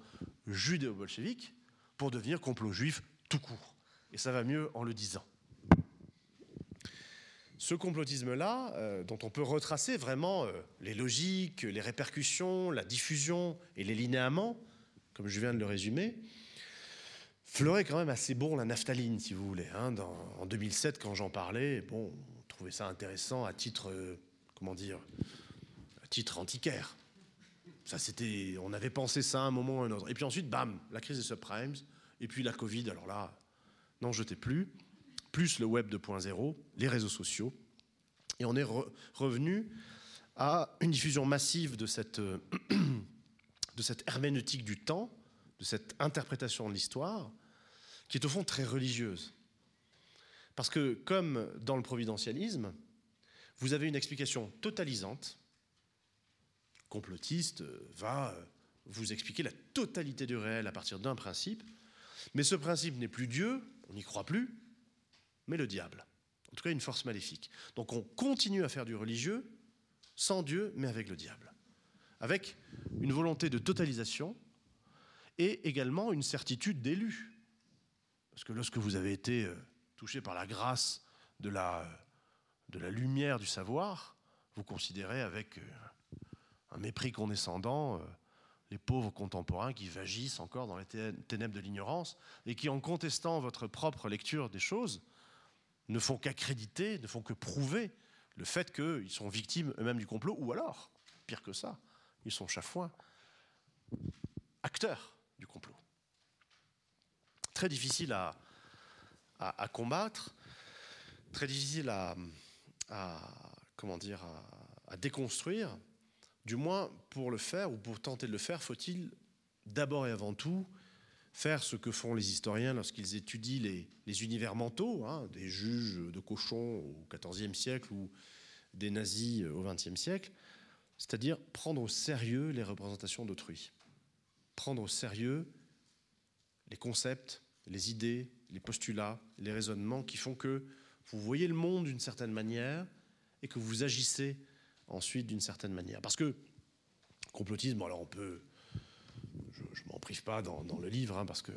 judéo-bolchevique, pour devenir complot juif tout court. Et ça va mieux en le disant. Ce complotisme-là, euh, dont on peut retracer vraiment euh, les logiques, les répercussions, la diffusion et les linéaments, comme je viens de le résumer, fleurait quand même assez bon la naphtaline, si vous voulez. Hein. en 2007, quand j'en parlais, bon, on trouvait ça intéressant à titre euh, comment dire, à titre antiquaire. Ça, c'était, on avait pensé ça à un moment ou à un autre. Et puis ensuite, bam, la crise des subprimes, et puis la Covid, alors là, n'en jetez plus, plus le web 2.0, les réseaux sociaux. Et on est revenu à une diffusion massive de cette, de cette herméneutique du temps, de cette interprétation de l'histoire, qui est au fond très religieuse. Parce que, comme dans le providentialisme, vous avez une explication totalisante. Complotiste euh, va euh, vous expliquer la totalité du réel à partir d'un principe, mais ce principe n'est plus Dieu, on n'y croit plus, mais le diable. En tout cas, une force maléfique. Donc on continue à faire du religieux sans Dieu, mais avec le diable. Avec une volonté de totalisation et également une certitude d'élu. Parce que lorsque vous avez été euh, touché par la grâce de la de la lumière du savoir, vous considérez avec euh, un mépris condescendant euh, les pauvres contemporains qui vagissent encore dans les ténèbres de l'ignorance et qui, en contestant votre propre lecture des choses, ne font qu'accréditer, ne font que prouver le fait qu'ils sont victimes eux-mêmes du complot, ou alors, pire que ça, ils sont chaque fois acteurs du complot. Très difficile à combattre, très difficile à, comment dire, à, déconstruire, du moins pour le faire, ou pour tenter de le faire, faut-il d'abord et avant tout faire ce que font les historiens lorsqu'ils étudient les, univers mentaux, hein, des juges de cochons au XIVe siècle ou des nazis au XXe siècle, c'est-à-dire prendre au sérieux les représentations d'autrui, prendre au sérieux les concepts, les idées, les postulats, les raisonnements qui font que vous voyez le monde d'une certaine manière et que vous agissez ensuite d'une certaine manière. Parce que complotisme, alors on peut, je ne m'en prive pas dans, le livre, hein, parce que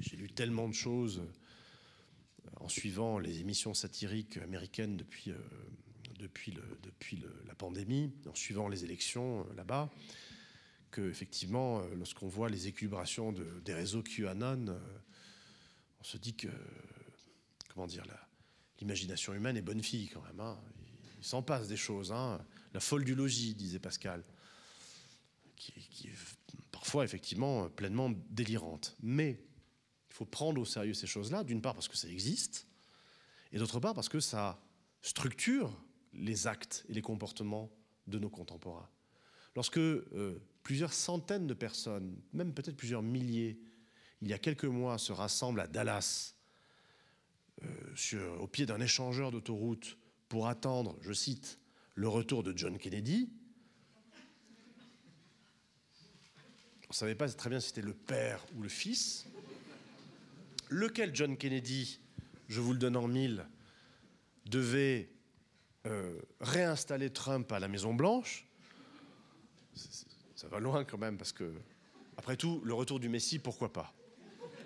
j'ai lu tellement de choses euh, en suivant les émissions satiriques américaines depuis, euh, depuis, la pandémie, en suivant les élections euh, là-bas, que effectivement, lorsqu'on voit les équilibrations de, des réseaux QAnon, on se dit que, comment dire, l'imagination humaine est bonne fille quand même. Hein. Il, s'en passe des choses. Hein. La folle du logis, disait Pascal, qui, parfois effectivement pleinement délirante. Mais il faut prendre au sérieux ces choses-là, d'une part parce que ça existe, et d'autre part parce que ça structure les actes et les comportements de nos contemporains. Lorsque euh, plusieurs centaines de personnes, même peut-être plusieurs milliers, il y a quelques mois, se rassemblent à Dallas euh, au pied d'un échangeur d'autoroute pour attendre, je cite, le retour de John Kennedy. Ne savait pas très bien si c'était le père ou le fils. lequel John Kennedy, je vous le donne en mille, devait euh, réinstaller Trump à la Maison Blanche? Ça va loin quand même parce que, après tout, le retour du Messie, pourquoi pas?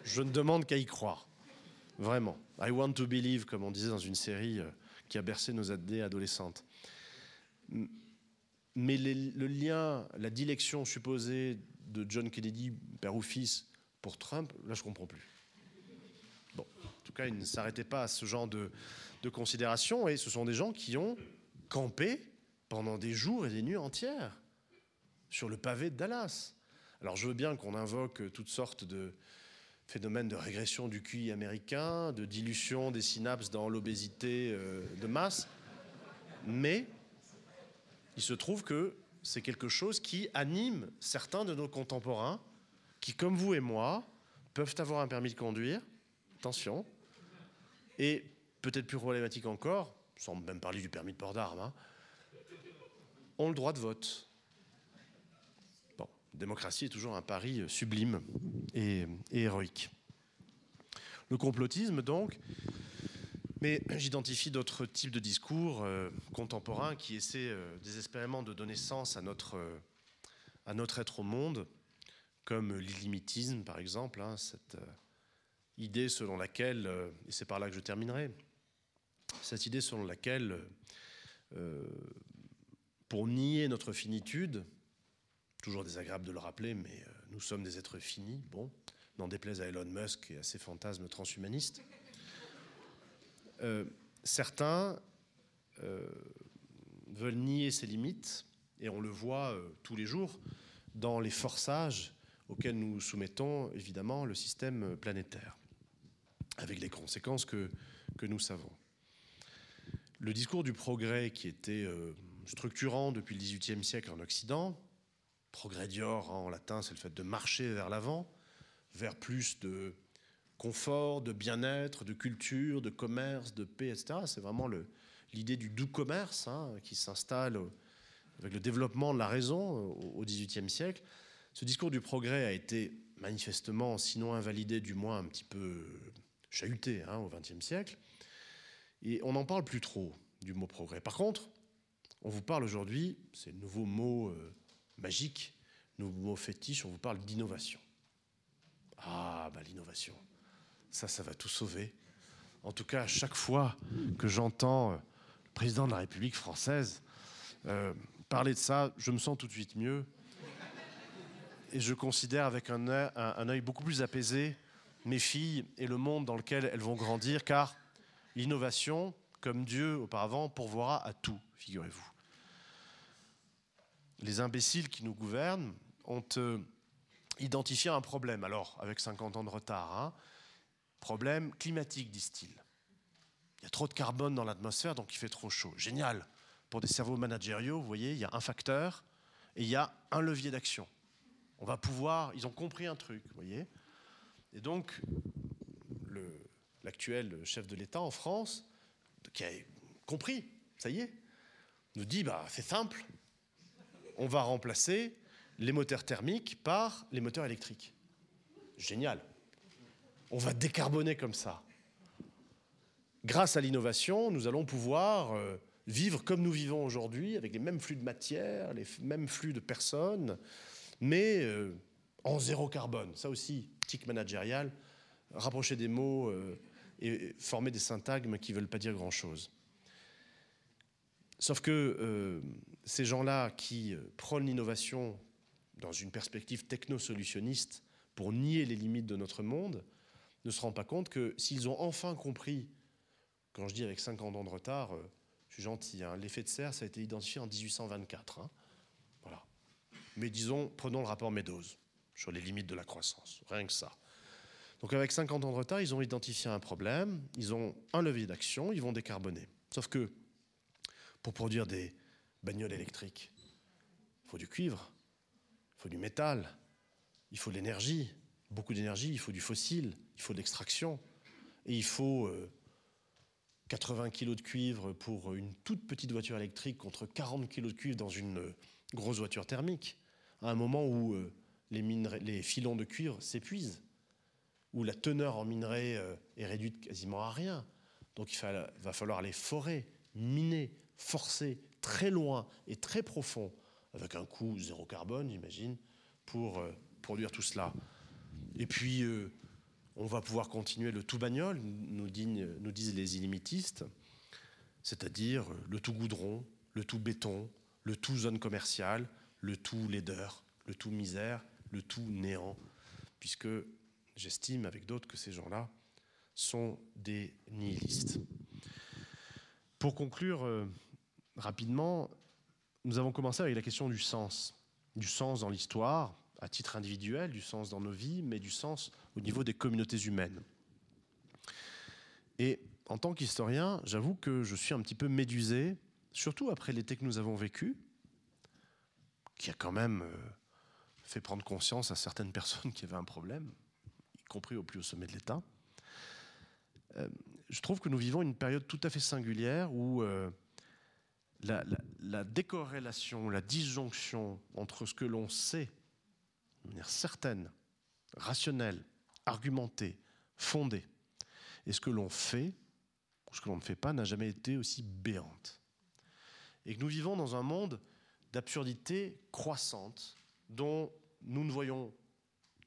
Je ne demande qu'à y croire. Vraiment. I want to believe, comme on disait dans une série euh, qui a bercé nos adolescentes. Mais le lien, la dilection supposée de John Kennedy, père ou fils, pour Trump, là je comprends plus. Bon, en tout cas, il ne s'arrêtait pas à ce genre de, de considération et ce sont des gens qui ont campé pendant des jours et des nuits entières sur le pavé de Dallas. Alors je veux bien qu'on invoque toutes sortes de phénomènes de régression du QI américain, de dilution des synapses dans l'obésité euh, de masse, mais il se trouve que c'est quelque chose qui anime certains de nos contemporains qui, comme vous et moi, peuvent avoir un permis de conduire, attention, et peut-être plus problématique encore, sans même parler du permis de port d'armes, hein, ont le droit de vote. Bon, démocratie est toujours un pari sublime et, héroïque. Le complotisme, donc, mais j'identifie d'autres types de discours euh, contemporains qui essaient euh, désespérément de donner sens à notre, euh, à notre être au monde, comme l'illimitisme, par exemple, hein, cette idée selon laquelle, et c'est par là que je terminerai, cette idée selon laquelle, pour nier notre finitude, toujours désagréable de le rappeler, mais nous sommes des êtres finis, bon, n'en déplaise à Elon Musk et à ses fantasmes transhumanistes, euh, certains veulent nier ces limites, et on le voit tous les jours dans les forçages auxquels nous soumettons évidemment le système planétaire, avec les conséquences que, que nous savons. Le discours du progrès qui était euh, structurant depuis le XVIIIe siècle en Occident, progrès dior en latin, c'est le fait de marcher vers l'avant, vers plus de confort, de bien-être, de culture, de commerce, de paix, etc. C'est vraiment l'idée du doux commerce hein, qui s'installe avec le développement de la raison au XVIIIe siècle. Ce discours du progrès a été manifestement, sinon invalidé, du moins un petit peu chahuté hein, au XXe siècle. Et on n'en parle plus trop du mot progrès. Par contre, on vous parle aujourd'hui, c'est le nouveau mot euh, magique, nouveau mot fétiche, on vous parle d'innovation. Ah, bah l'innovation, ça, ça va tout sauver. En tout cas, à chaque fois que j'entends euh, le président de la République française euh, parler de ça, je me sens tout de suite mieux. Et je considère avec un œil beaucoup plus apaisé mes filles et le monde dans lequel elles vont grandir, car L'innovation, comme Dieu auparavant, pourvoira à tout, figurez-vous. Les imbéciles qui nous gouvernent ont euh, identifié un problème, alors avec 50 ans de retard, hein. Problème climatique, disent-ils. Il y a trop de carbone dans l'atmosphère, donc il fait trop chaud. Génial. Pour des cerveaux managériaux, vous voyez, il y a un facteur et il y a un levier d'action. On va pouvoir, ils ont compris un truc, vous voyez. Et donc, l'actuel chef de l'État en France, qui a compris, ça y est, nous dit bah, c'est simple, on va remplacer les moteurs thermiques par les moteurs électriques. Génial. On va décarboner comme ça. Grâce à l'innovation, nous allons pouvoir euh, vivre comme nous vivons aujourd'hui, avec les mêmes flux de matière, les mêmes flux de personnes, mais euh, en zéro carbone. Ça aussi, tic managérial, rapprocher des mots euh, et former des syntagmes qui ne veulent pas dire grand-chose. Sauf que ces gens-là qui prônent l'innovation dans une perspective techno-solutionniste pour nier les limites de notre monde ne se rendent pas compte que s'ils ont enfin compris, quand je dis avec 50 ans de retard, euh, je suis gentil, hein, l'effet de serre, ça a été identifié en 1824. Hein, voilà. Mais disons, prenons le rapport Meadows sur les limites de la croissance, rien que ça. Donc avec 50 ans de retard, ils ont identifié un problème, ils ont un levier d'action, ils vont décarboner. Sauf que pour produire des bagnoles électriques, il faut du cuivre, il faut du métal, il faut de l'énergie, beaucoup d'énergie, il faut du fossile, il faut de l'extraction, et il faut 80 euh, kg de cuivre pour une toute petite voiture électrique contre 40 kg de cuivre dans une euh, grosse voiture thermique, à un moment où euh, les, les filons de cuivre s'épuisent où la teneur en minerai euh, est réduite quasiment à rien. Donc il va falloir les forer, miner, forcer très loin et très profond, avec un coût zéro carbone, j'imagine, pour produire tout cela. Et puis, euh, on va pouvoir continuer le tout bagnole, nous, disent les illimitistes, c'est-à-dire le tout goudron, le tout béton, le tout zone commerciale, le tout laideur, le tout misère, le tout néant, puisque j'estime avec d'autres que ces gens-là sont des nihilistes. Pour conclure euh, rapidement, nous avons commencé avec la question du sens, du sens dans l'histoire, à titre individuel, du sens dans nos vies, mais du sens au niveau des communautés humaines. Et en tant qu'historien, j'avoue que je suis un petit peu médusé, surtout après l'été que nous avons vécu, qui a quand même euh, fait prendre conscience à certaines personnes qu'il y avait un problème, y compris au plus haut sommet de l'État. Euh, je trouve que nous vivons une période tout à fait singulière où euh, la, décorrélation, la disjonction entre ce que l'on sait de manière certaine, rationnelle, argumentée, fondée, et ce que l'on fait ou ce que l'on ne fait pas n'a jamais été aussi béante. Et que nous vivons dans un monde d'absurdité croissante dont nous, ne voyons,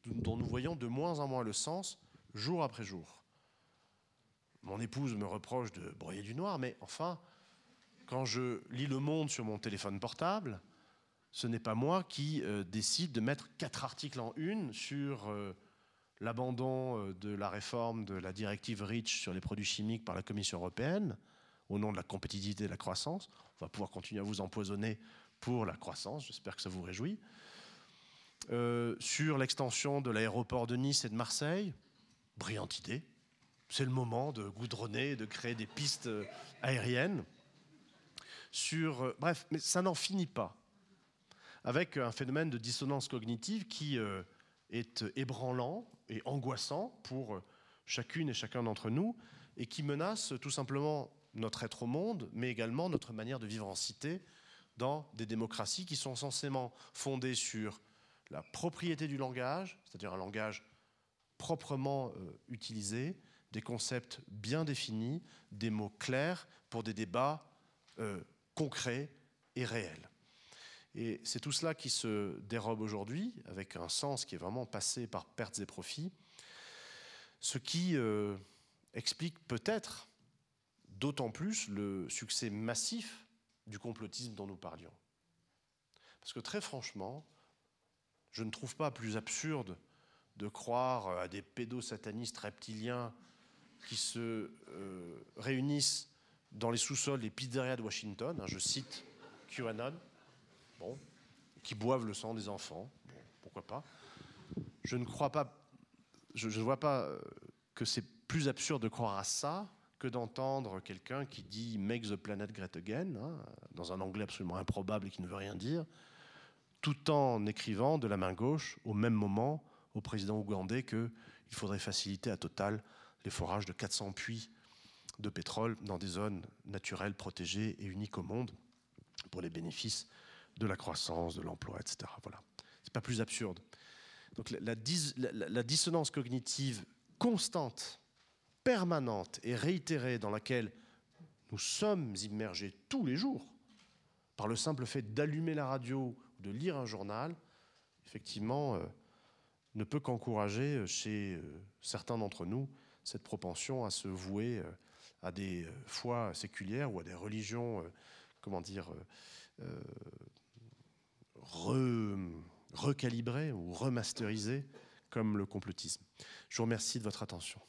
dont nous voyons de moins en moins le sens jour après jour. Mon épouse me reproche de broyer du noir, mais enfin, quand je lis Le Monde sur mon téléphone portable, ce n'est pas moi qui euh, décide de mettre quatre articles en une sur euh, l'abandon euh, de la réforme de la directive REACH sur les produits chimiques par la Commission européenne, au nom de la compétitivité et de la croissance. On va pouvoir continuer à vous empoisonner pour la croissance, j'espère que ça vous réjouit. sur l'extension de l'aéroport de Nice et de Marseille, brillante idée. C'est le moment de goudronner, de créer des pistes aériennes. Bref, mais ça n'en finit pas avec un phénomène de dissonance cognitive qui euh, est ébranlant et angoissant pour chacune et chacun d'entre nous et qui menace tout simplement notre être au monde, mais également notre manière de vivre en cité dans des démocraties qui sont censément fondées sur la propriété du langage, c'est-à-dire un langage proprement euh, utilisé, des concepts bien définis, des mots clairs pour des débats euh, concrets et réels. Et c'est tout cela qui se dérobe aujourd'hui, avec un sens qui est vraiment passé par pertes et profits, ce qui euh, explique peut-être d'autant plus le succès massif du complotisme dont nous parlions. Parce que très franchement, je ne trouve pas plus absurde de croire à des pédosatanistes reptiliens qui se euh, réunissent dans les sous-sols des pizzerias de Washington, hein, je cite QAnon, qui boivent le sang des enfants, pourquoi pas. Je ne crois pas, je ne vois pas euh, que c'est plus absurde de croire à ça que d'entendre quelqu'un qui dit Make the planet great again, hein, dans un anglais absolument improbable et qui ne veut rien dire, tout en écrivant de la main gauche, au même moment, au président ougandais qu'il faudrait faciliter à Total les forages de 400 puits de pétrole dans des zones naturelles protégées et uniques au monde pour les bénéfices de la croissance, de l'emploi, etc. Voilà. C'est pas plus absurde. Donc la, dissonance cognitive constante, permanente et réitérée dans laquelle nous sommes immergés tous les jours, par le simple fait d'allumer la radio ou de lire un journal, effectivement, euh, ne peut qu'encourager euh, chez euh, certains d'entre nous cette propension à se vouer à des foi séculières ou à des religions, comment dire, recalibrer ou remasterisé comme le complotisme. Je vous remercie de votre attention.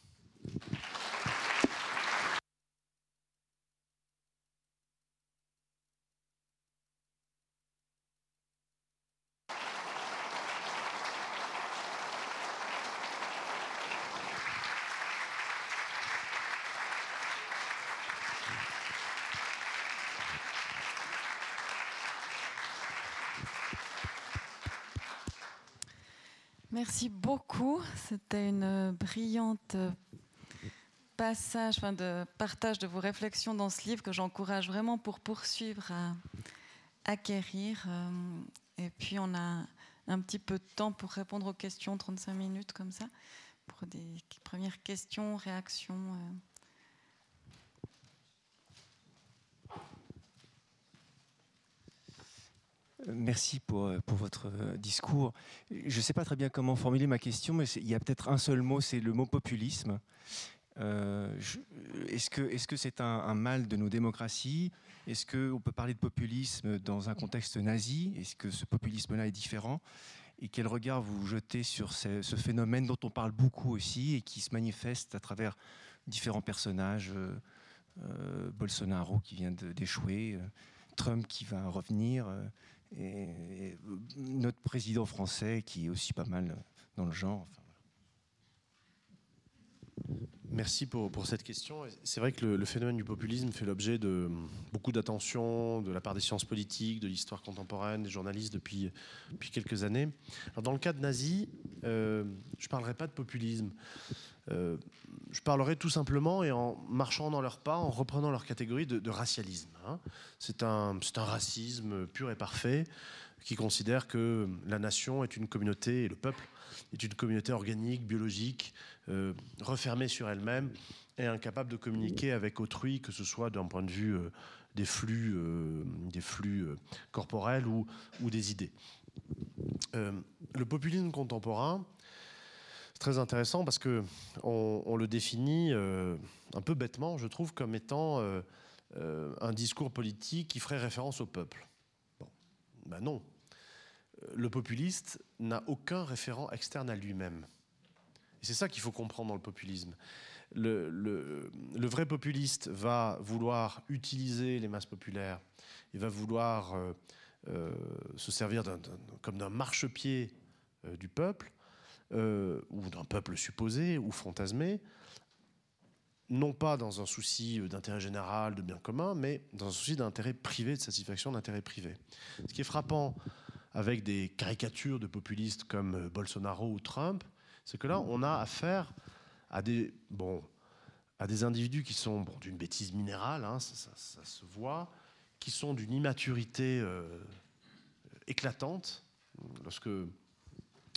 Merci beaucoup. C'était une brillante passage, enfin de partage de vos réflexions dans ce livre que j'encourage vraiment pour poursuivre à acquérir. Euh, et puis on a un petit peu de temps pour répondre aux questions, 35 minutes comme ça. pour des premières questions, réactions. Merci pour, pour, votre discours. Je ne sais pas très bien comment formuler ma question, mais il y a peut-être un seul mot, c'est le mot populisme. Euh, est-ce que c'est -ce un, un, mal de nos démocraties? Est-ce qu'on peut parler de populisme dans un contexte nazi? Est-ce que ce populisme-là est différent? Et quel regard vous jetez sur ce, phénomène dont on parle beaucoup aussi et qui se manifeste à travers différents personnages euh, euh Bolsonaro qui vient d'échouer, euh, Trump qui va revenir, euh, et, notre président français qui est aussi pas mal dans le genre. Merci pour, cette question. C'est vrai que le, phénomène du populisme fait l'objet de beaucoup d'attention de la part des sciences politiques, de l'histoire contemporaine, des journalistes depuis, quelques années. Dans le cas de Nazi, euh, je ne parlerai pas de populisme. Euh, je parlerai tout simplement, et en marchant dans leurs pas, en reprenant leur catégorie de, racialisme. Hein. C'est un racisme pur et parfait qui considère que la nation est une communauté et le peuple est une communauté organique, biologique, euh, refermée sur elle-même et incapable de communiquer avec autrui, que ce soit d'un point de vue euh, des flux, euh, des flux corporels ou, des idées. Le populisme contemporain, c'est très intéressant parce que on, le définit un peu bêtement, je trouve, comme étant un discours politique qui ferait référence au peuple. Ben non, le populiste n'a aucun référent externe à lui-même. Et c'est ça qu'il faut comprendre dans le populisme. Le, vrai populiste va vouloir utiliser les masses populaires, il va vouloir euh, euh, se servir comme d'un marchepied euh, du peuple, ou d'un peuple supposé ou fantasmé, non pas dans un souci d'intérêt général, de bien commun, mais dans un souci d'intérêt privé, de satisfaction d'intérêt privé. Ce qui est frappant avec des caricatures de populistes comme Bolsonaro ou Trump, c'est que là, on a affaire à des, bon, à des individus qui sont bon, d'une bêtise minérale, hein, ça, se voit, qui sont d'une immaturité euh, éclatante. Lorsque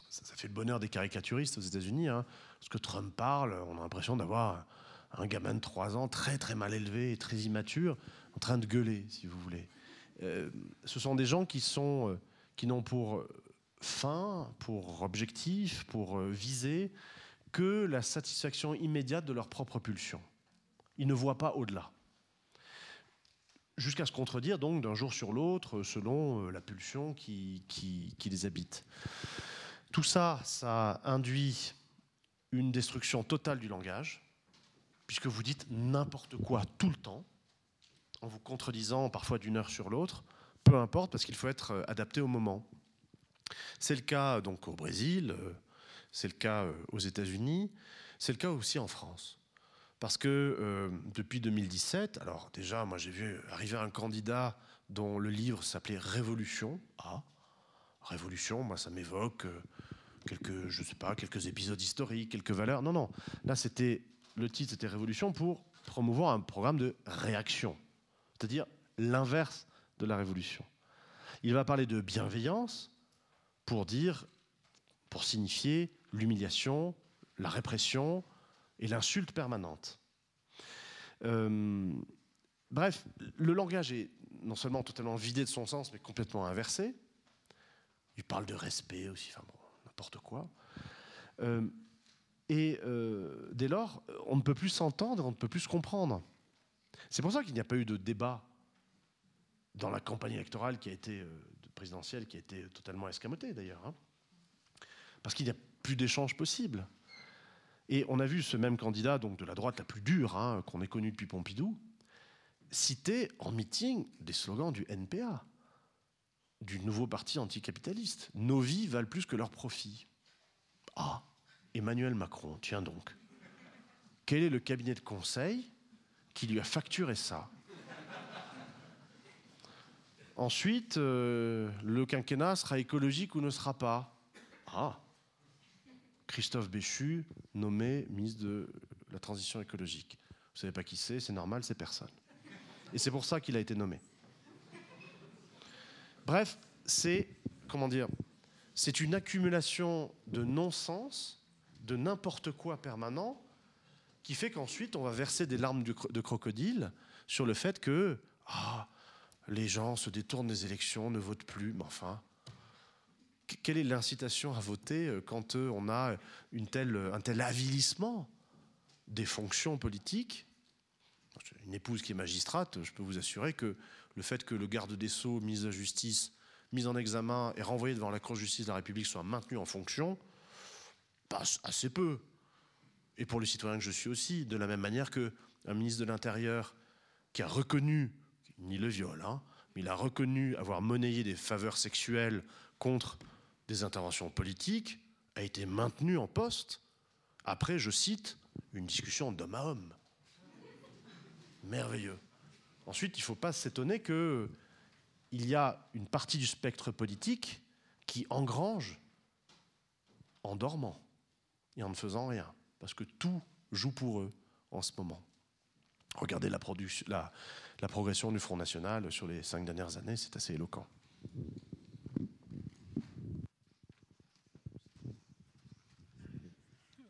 ça, fait le bonheur des caricaturistes aux États-Unis, hein, lorsque Trump parle, on a l'impression d'avoir un, gamin de 3 ans très très mal élevé et très immature en train de gueuler, si vous voulez. Euh, ce sont des gens qui sont euh, qui n'ont pour fin, pour objectif, pour viser que la satisfaction immédiate de leur propre pulsion. Ils ne voient pas au-delà. Jusqu'à se contredire donc d'un jour sur l'autre selon la pulsion qui, les habite. Tout ça, ça induit une destruction totale du langage, puisque vous dites n'importe quoi tout le temps, en vous contredisant parfois d'une heure sur l'autre, peu importe, parce qu'il faut être euh, adapté au moment. C'est le cas donc au Brésil, euh, c'est le cas euh, aux États-Unis, c'est le cas aussi en France. Parce que euh, depuis 2017, alors déjà, moi j'ai vu arriver un candidat dont le livre s'appelait Révolution. Ah, Révolution, moi ça m'évoque euh, quelques, je sais pas, quelques épisodes historiques, quelques valeurs. Non, non, là c'était le titre, c'était Révolution pour promouvoir un programme de réaction, c'est-à-dire l'inverse de la révolution. Il va parler de bienveillance pour dire, pour signifier l'humiliation, la répression et l'insulte permanente. Euh, bref, le langage est non seulement totalement vidé de son sens, mais complètement inversé. Il parle de respect aussi, enfin bon, n'importe quoi. Euh, et euh, dès lors, on ne peut plus s'entendre, on ne peut plus se comprendre. C'est pour ça qu'il n'y a pas eu de débat dans la campagne électorale qui a été euh, présidentielle, qui a été totalement escamotée d'ailleurs, hein, parce qu'il n'y a plus d'échange possible. Et on a vu ce même candidat, donc de la droite la plus dure hein, qu'on ait connue depuis Pompidou, citer en meeting des slogans du NPA, du nouveau parti anticapitaliste. Nos vies valent plus que leurs profits. Ah, Emmanuel Macron, tiens donc. Quel est le cabinet de conseil qui lui a facturé ça? Ensuite, euh, le quinquennat sera écologique ou ne sera pas Ah Christophe Béchu, nommé ministre de la Transition écologique. Vous savez pas qui c'est, c'est normal, c'est personne. Et c'est pour ça qu'il a été nommé. Bref, c'est, comment dire, c'est une accumulation de non-sens, de n'importe quoi permanent qui fait qu'ensuite on va verser des larmes de crocodile sur le fait que ah, les gens se détournent des élections, ne votent plus, mais enfin, quelle est l'incitation à voter euh, quand euh, on a telle, un tel avilissement des fonctions politiques? Une épouse qui est magistrate, je peux vous assurer que le fait que le garde des Sceaux, mise à justice, mis en examen et renvoyé devant la Cour de justice de la République soit maintenu en fonction passe assez peu. Et pour le citoyen que je suis aussi, de la même manière qu'un ministre de l'Intérieur qui a reconnu, ni le viol, hein, mais il a reconnu avoir monnayé des faveurs sexuelles contre des interventions politiques, a été maintenu en poste après, je cite, une discussion d'homme à homme. Merveilleux. Ensuite, il ne faut pas s'étonner qu'il y a une partie du spectre politique qui engrange en dormant et en ne faisant rien, parce que tout joue pour eux en ce moment. Regardez la, la, la progression du Front National sur les cinq dernières années, c'est assez éloquent.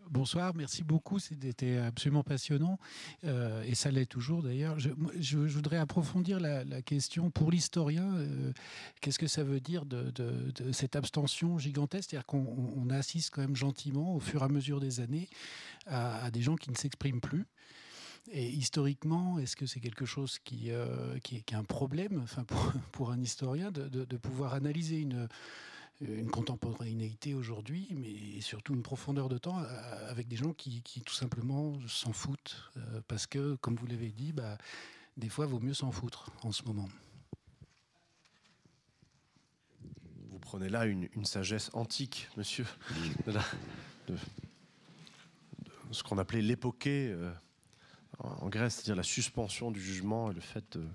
Bonsoir, merci beaucoup, c'était absolument passionnant euh, et ça l'est toujours d'ailleurs. Je, voudrais approfondir la, question pour l'historien. Euh, qu'est-ce que ça veut dire de, cette abstention gigantesque? C'est-à-dire qu'on assiste quand même gentiment au fur et à mesure des années à, des gens qui ne s'expriment plus. Et historiquement, est-ce que c'est quelque chose qui, euh, qui, est, un problème enfin pour, pour un historien de pouvoir analyser une une contemporanéité aujourd'hui, mais surtout une profondeur de temps euh, avec des gens qui, tout simplement s'en foutent. Euh, parce que, comme vous l'avez dit, bah, des fois, il vaut mieux s'en foutre en ce moment. Vous prenez là une, sagesse antique, monsieur, de, ce qu'on appelait l'époqué euh, en Grèce, c'est-à-dire la suspension du jugement et le fait de,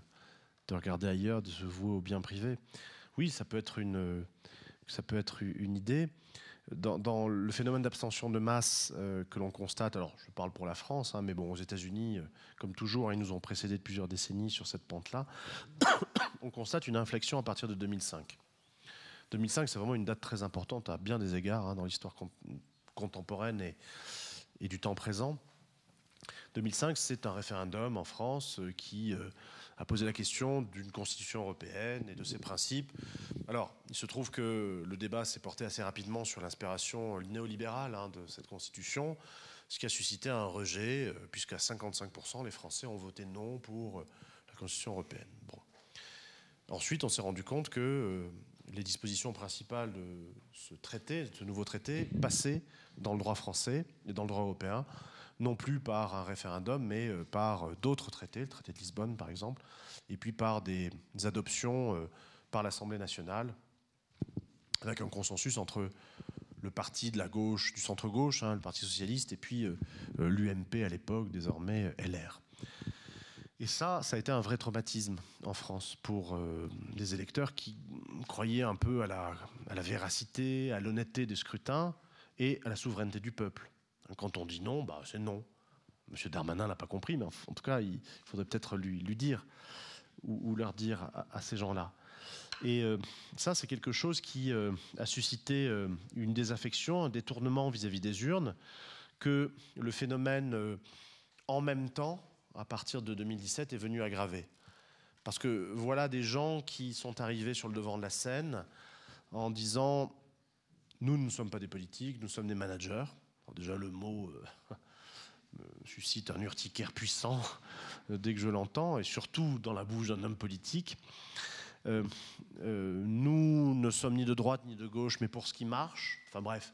de regarder ailleurs, de se vouer au bien privé. Oui, ça peut être une idée. Dans, le phénomène d'abstention de masse euh, que l'on constate, alors je parle pour la France, hein, mais bon, aux États-Unis, euh, comme toujours, hein, ils nous ont précédé de plusieurs décennies sur cette pente-là, on constate une inflexion à partir de 2005. 2005, c'est vraiment une date très importante à bien des égards hein, dans l'histoire contemporaine et, du temps présent. 2005, c'est un référendum en France euh, qui a posé la question d'une constitution européenne et de ses principes. Alors, il se trouve que le débat s'est porté assez rapidement sur l'inspiration néolibérale hein, de cette constitution, ce qui a suscité un rejet, euh, puisqu'à 55%, les Français ont voté non pour euh, la constitution européenne. Ensuite, on s'est rendu compte que euh, les dispositions principales de ce nouveau traité, passaient dans le droit français et dans le droit européen non plus par un référendum, mais euh, par euh, d'autres traités, le traité de Lisbonne par exemple, et puis par des, adoptions euh, par l'Assemblée nationale, avec un consensus entre le parti de la gauche, du centre-gauche, hein, le Parti socialiste, et puis l'UMP à l'époque, désormais LR. Et ça, ça a été un vrai traumatisme en France pour les électeurs qui croyaient un peu à la véracité, à l'honnêteté des scrutins et à la souveraineté du peuple. Quand on dit non, bah, c'est non. Monsieur Darmanin n'a pas compris, mais en tout cas, il faudrait peut-être lui, dire ou, leur dire à, ces gens-là. Et euh, ça, c'est quelque chose qui euh, a suscité euh, une désaffection, un détournement vis-à-vis des urnes, que le phénomène, en même temps, à partir de 2017, est venu aggraver. Parce que voilà des gens qui sont arrivés sur le devant de la scène en disant nous ne sommes pas des politiques, nous sommes des managers déjà, le mot euh, suscite un urticaire puissant euh, dès que je l'entends, et surtout dans la bouche d'un homme politique. Euh, nous ne sommes ni de droite ni de gauche, mais pour ce qui marche. Enfin bref,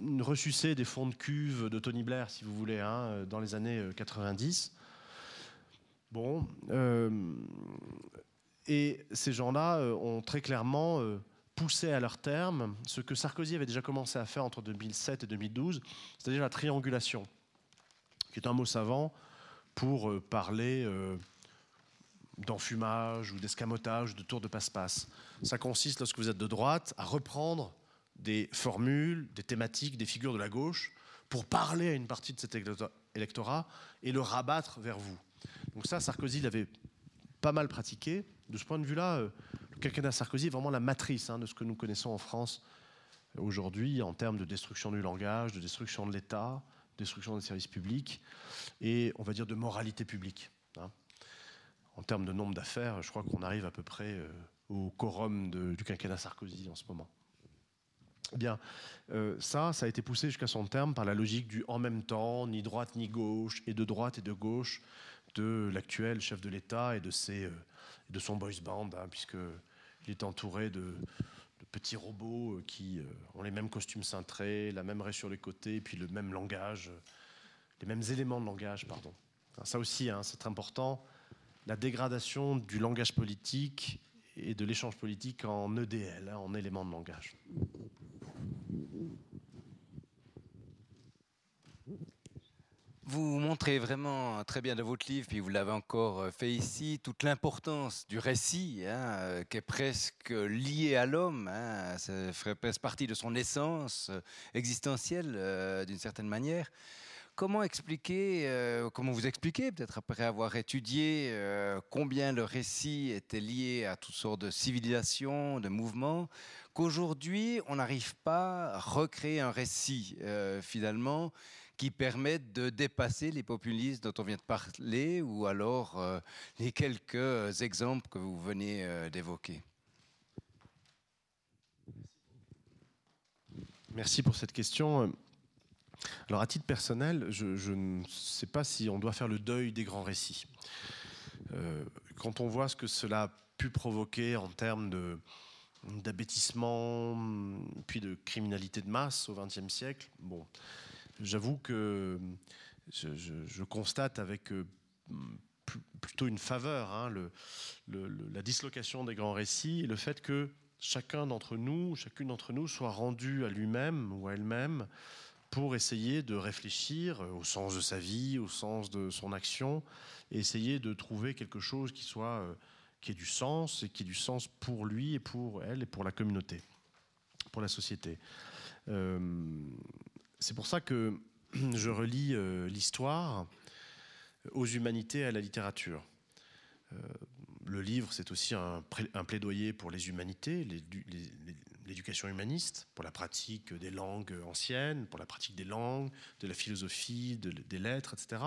une ressucée des fonds de cuve de Tony Blair, si vous voulez, hein, dans les années 90. Bon. et ces gens-là ont très clairement pousser à leur terme ce que Sarkozy avait déjà commencé à faire entre 2007 et 2012, c'est-à-dire la triangulation, qui est un mot savant pour euh, parler euh, d'enfumage ou d'escamotage, de tour de passe-passe. Ça consiste, lorsque vous êtes de droite, à reprendre des formules, des thématiques, des figures de la gauche pour parler à une partie de cet électorat et le rabattre vers vous. Donc ça, Sarkozy l'avait pas mal pratiqué. De ce point de vue-là, euh, quinquennat Sarkozy est vraiment la matrice hein, de ce que nous connaissons en France aujourd'hui en termes de destruction du langage, de destruction de l'État, destruction des services publics et on va dire de moralité publique. Hein. En termes de nombre d'affaires, je crois qu'on arrive à peu près euh, au quorum du quinquennat Sarkozy en ce moment. Bien, euh, ça, ça a été poussé jusqu'à son terme par la logique du en même temps, ni droite ni gauche, et de droite et de gauche de l'actuel chef de l'État et de, ses, euh, de son boys band, hein, puisqu'il est entouré de, petits robots euh, qui ont les mêmes costumes cintrés, la même raie sur les côtés, puis le même langage, les mêmes éléments de langage, pardon. Ça aussi, hein, c'est important. La dégradation du langage politique et de l'échange politique en EDL, hein, en éléments de langage. Vous montrez vraiment très bien dans votre livre, puis vous l'avez encore euh, fait ici, toute l'importance du récit, hein, euh, qui est presque lié à l'homme. Hein, ça ferait presque partie de son essence euh, existentielle, d'une certaine manière. Comment expliquer, comment vous expliquer, peut-être après avoir étudié combien le récit était lié à toutes sortes de civilisations, de mouvements, qu'aujourd'hui on n'arrive pas à recréer un récit finalement qui permettent de dépasser les populistes dont on vient de parler ou alors euh, les quelques exemples que vous venez euh, d'évoquer Merci pour cette question. Alors à titre personnel, je, ne sais pas si on doit faire le deuil des grands récits. Euh, quand on voit ce que cela a pu provoquer en termes de, d'abêtissement, puis de criminalité de masse au XXe siècle, bon, j'avoue que je, constate avec euh, plutôt une faveur hein, la dislocation des grands récits et le fait que chacun d'entre nous, chacune d'entre nous soit rendu à lui-même ou à elle-même pour essayer de réfléchir au sens de sa vie, au sens de son action, et essayer de trouver quelque chose qui soit euh, qui ait du sens et qui ait du sens pour lui et pour elle et pour la communauté, pour la société. Euh, c'est pour ça que je relis euh, l'histoire aux humanités et à la littérature. Euh, le livre, c'est aussi un, plaidoyer pour les humanités, l'éducation humaniste, pour la pratique des langues anciennes, pour la pratique des langues, de la philosophie, des lettres, etc.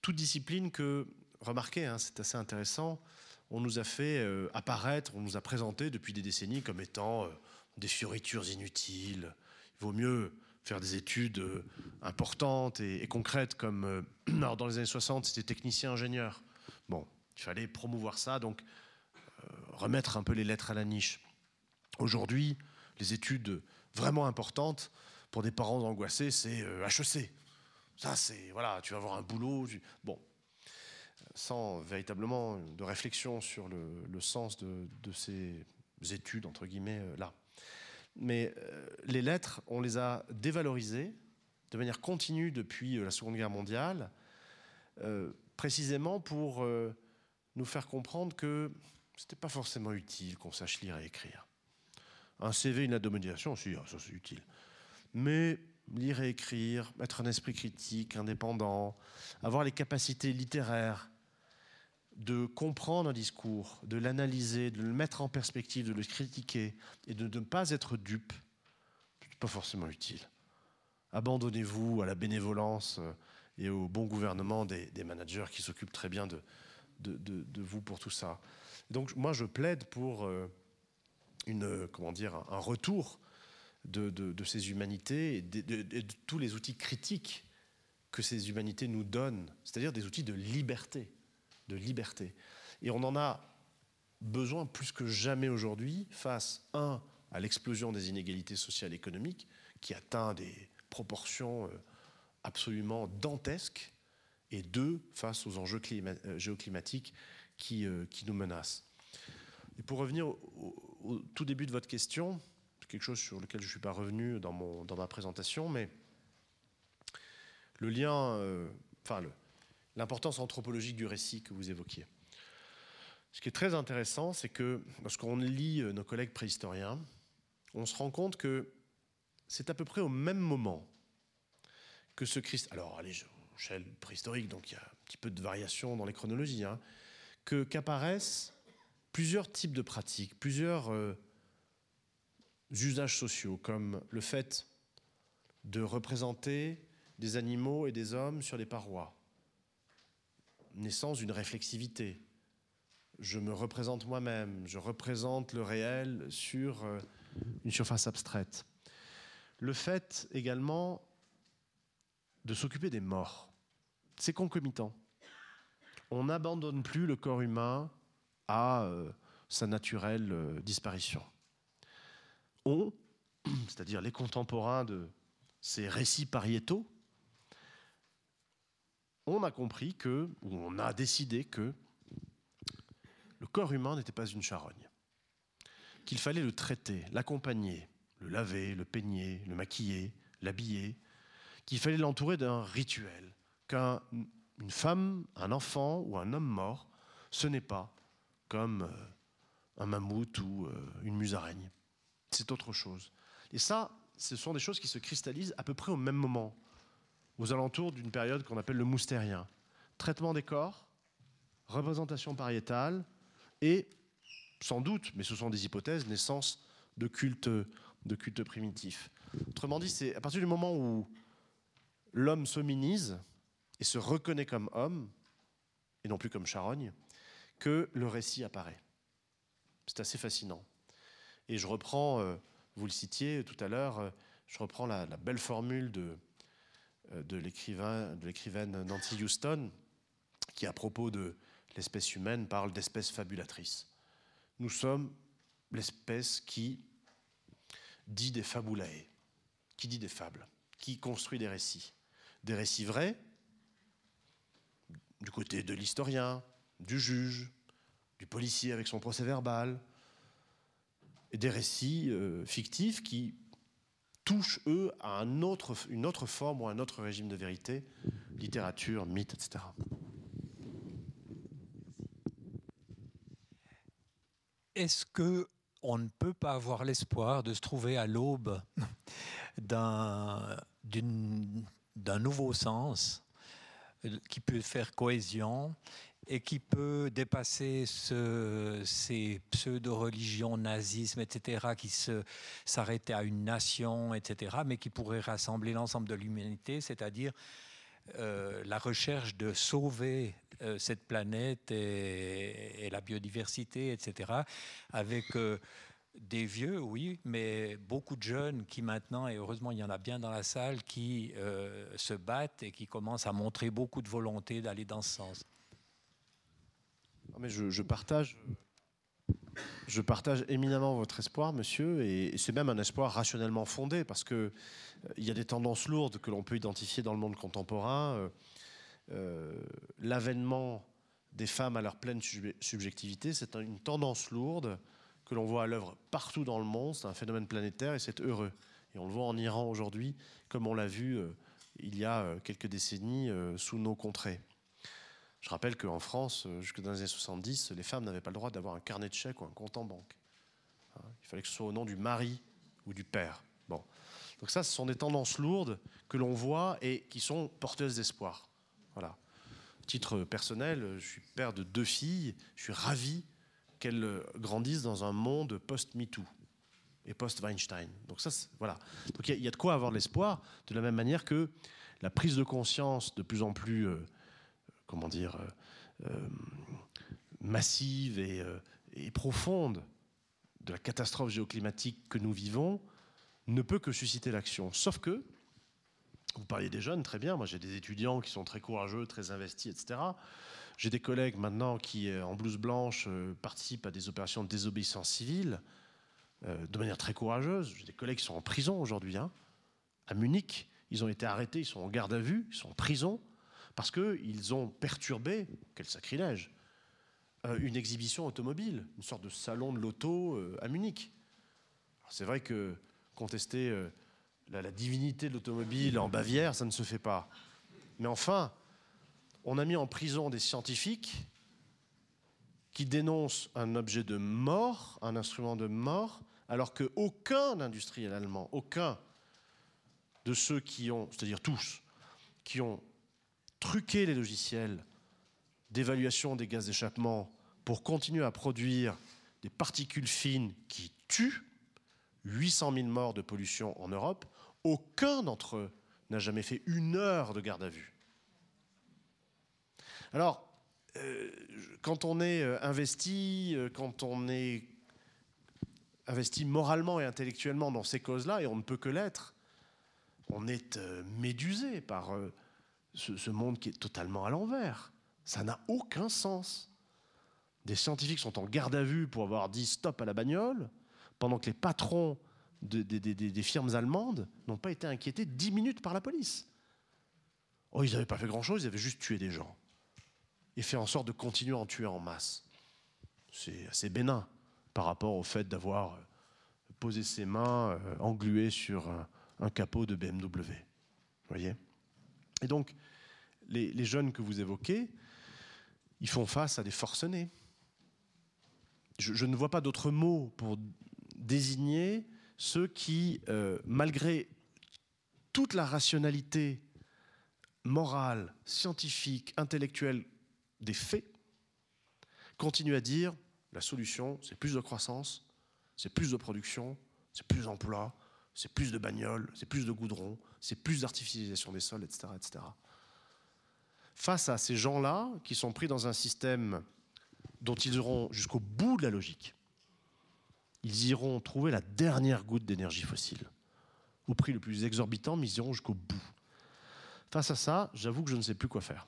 Toute discipline que, remarquez, hein, c'est assez intéressant, on nous a fait euh, apparaître, on nous a présenté depuis des décennies comme étant des fioritures inutiles. Il vaut mieux faire des études euh, importantes et, concrètes comme euh, alors dans les années 60 c'était technicien ingénieur. Bon il fallait promouvoir ça donc euh, remettre un peu les lettres à la niche. Aujourd'hui les études vraiment importantes pour des parents angoissés c'est HEC ça c'est voilà tu vas avoir un boulot bon sans véritablement de réflexion sur le, sens de, ces études entre guillemets là mais euh, les lettres, on les a dévalorisées de manière continue depuis euh, la Seconde Guerre mondiale, euh, précisément pour nous faire comprendre que ce n'était pas forcément utile qu'on sache lire et écrire. Un CV, une lettre si, ça c'est utile. Mais lire et écrire, être un esprit critique, indépendant, avoir les capacités littéraires, de comprendre un discours, de l'analyser, de le mettre en perspective, de le critiquer et de ne pas être dupe, n'est pas forcément utile. Abandonnez-vous à la bénévolence euh, et au bon gouvernement des, managers qui s'occupent très bien de, vous pour tout ça. Donc moi je plaide pour euh, une, comment dire, un retour de, ces humanités et de tous les outils critiques que ces humanités nous donnent, c'est-à-dire des outils de liberté de liberté. Et on en a besoin plus que jamais aujourd'hui face, un, à l'explosion des inégalités sociales et économiques, qui atteint des proportions euh, absolument dantesques, et deux, face aux enjeux euh, géoclimatiques qui, euh, qui, nous menacent. Et pour revenir au, tout début de votre question, quelque chose sur lequel je ne suis pas revenu dans, mon, dans ma présentation, mais le lien, enfin le, l'importance anthropologique du récit que vous évoquiez. Ce qui est très intéressant, c'est que lorsqu'on lit euh, nos collègues préhistoriens, on se rend compte que c'est à peu près au même moment que ce Christ. Alors, allez, l'échelle préhistorique, donc il y a un petit peu de variation dans les chronologies, hein, que qu'apparaissent plusieurs types de pratiques, plusieurs euh, usages sociaux, comme le fait de représenter des animaux et des hommes sur les parois, naissance d'une réflexivité. Je me représente moi-même, je représente le réel sur euh, une surface abstraite. Le fait également de s'occuper des morts, c'est concomitant. On n'abandonne plus le corps humain à euh, sa naturelle euh, disparition. On, c'est-à-dire les contemporains de ces récits pariétaux, on a compris que, ou on a décidé que le corps humain n'était pas une charogne, qu'il fallait le traiter, l'accompagner, le laver, le peigner, le maquiller, l'habiller, qu'il fallait l'entourer d'un rituel, qu'une femme, un enfant ou un homme mort, ce n'est pas comme euh, un mammouth ou euh, une musaraigne. C'est autre chose. Et ça, ce sont des choses qui se cristallisent à peu près au même moment, aux alentours d'une période qu'on appelle le moustérien. Traitement des corps, représentation pariétale et, sans doute, mais ce sont des hypothèses, naissance de cultes de culte primitif. Autrement dit, c'est à partir du moment où l'homme s'hominise et se reconnaît comme homme, et non plus comme charogne, que le récit apparaît. C'est assez fascinant. Et je reprends, euh, vous le citiez tout à l'heure, euh, je reprends la, belle formule de, euh, de l'écrivaine Nancy Houston, qui à propos de l'espèce humaine parle d'espèce fabulatrice. Nous sommes l'espèce qui dit des fabulae, qui dit des fables, qui construit des récits. Des récits vrais, du côté de l'historien, du juge, du policier avec son procès verbal, et des récits euh, fictifs qui touchent, eux, à une autre forme ou un autre régime de vérité, littérature, mythe, etc. Est-ce que on ne peut pas avoir l'espoir de se trouver à l'aube d'un nouveau sens qui peut faire cohésion et qui peut dépasser ces pseudo-religions, nazisme, etc., qui s'arrêtaient à une nation, etc., mais qui pourrait rassembler l'ensemble de l'humanité, c'est-à-dire euh, la recherche de sauver euh, cette planète et, la biodiversité, etc., avec euh, des vieux, oui, mais beaucoup de jeunes qui maintenant, et heureusement il y en a bien dans la salle, qui se battent et qui commencent à montrer beaucoup de volonté d'aller dans ce sens. Mais je, partage. Je partage éminemment votre espoir, monsieur, et c'est même un espoir rationnellement fondé, parce que il y a des tendances lourdes que l'on peut identifier dans le monde contemporain. Euh, euh, l'avènement des femmes à leur pleine subjectivité, c'est une tendance lourde que l'on voit à l'œuvre partout dans le monde. C'est un phénomène planétaire et c'est heureux. Et on le voit en Iran aujourd'hui, comme on l'a vu euh, il y a quelques décennies sous nos contrées. Je rappelle qu'en France, jusque dans les années 70, les femmes n'avaient pas le droit d'avoir un carnet de chèques ou un compte en banque. Hein, il fallait que ce soit au nom du mari ou du père. Bon. Donc ça, ce sont des tendances lourdes que l'on voit et qui sont porteuses d'espoir. Voilà. Titre personnel, je suis père de deux filles. Je suis ravi qu'elles grandissent dans un monde post-MeToo et post-Weinstein. Donc ça, voilà. Donc il y, a de quoi avoir l'espoir, de la même manière que la prise de conscience de plus en plus, euh, comment dire, euh, euh, massive et, et profonde de la catastrophe géoclimatique que nous vivons ne peut que susciter l'action. Sauf que, vous parliez des jeunes, très bien, moi j'ai des étudiants qui sont très courageux, très investis, etc. J'ai des collègues maintenant qui, euh, en blouse blanche, euh, participent à des opérations de désobéissance civile euh, de manière très courageuse. J'ai des collègues qui sont en prison aujourd'hui, hein, à Munich. Ils ont été arrêtés, ils sont en garde à vue, ils sont en prison, parce qu'ils ont perturbé, quel sacrilège, une exhibition automobile, une sorte de salon de l'auto à Munich. C'est vrai que contester euh, la, divinité de l'automobile en Bavière, ça ne se fait pas. Mais enfin, on a mis en prison des scientifiques qui dénoncent un objet de mort, un instrument de mort, alors qu'aucun industriel allemand, aucun de ceux qui ont, c'est-à-dire tous, qui ont truqué les logiciels d'évaluation des gaz d'échappement pour continuer à produire des particules fines qui tuent, 800 000 morts de pollution en Europe, aucun d'entre eux n'a jamais fait une heure de garde à vue. Alors, euh, quand on est euh, investi, euh, quand on est investi moralement et intellectuellement dans ces causes-là, et on ne peut que l'être, on est médusé par ce, monde qui est totalement à l'envers. Ça n'a aucun sens. Des scientifiques sont en garde à vue pour avoir dit stop à la bagnole, pendant que les patrons des firmes allemandes n'ont pas été inquiétés dix minutes par la police. Oh, ils n'avaient pas fait grand-chose, ils avaient juste tué des gens. Et fait en sorte de continuer à en tuer en masse. C'est assez bénin par rapport au fait d'avoir posé ses mains euh, engluées sur un, capot de BMW. Vous voyez? Et donc, les, jeunes que vous évoquez, ils font face à des forcenés. Je, je ne vois pas d'autre mot pour désigner ceux qui, euh, malgré toute la rationalité morale, scientifique, intellectuelle des faits, continuent à dire la solution, c'est plus de croissance, c'est plus de production, c'est plus d'emplois, c'est plus de bagnoles, c'est plus de goudron, c'est plus d'artificialisation des sols, etc., etc. Face à ces gens-là, qui sont pris dans un système dont ils auront jusqu'au bout de la logique, ils iront trouver la dernière goutte d'énergie fossile, au prix le plus exorbitant, mais ils iront jusqu'au bout. Face à ça, j'avoue que je ne sais plus quoi faire.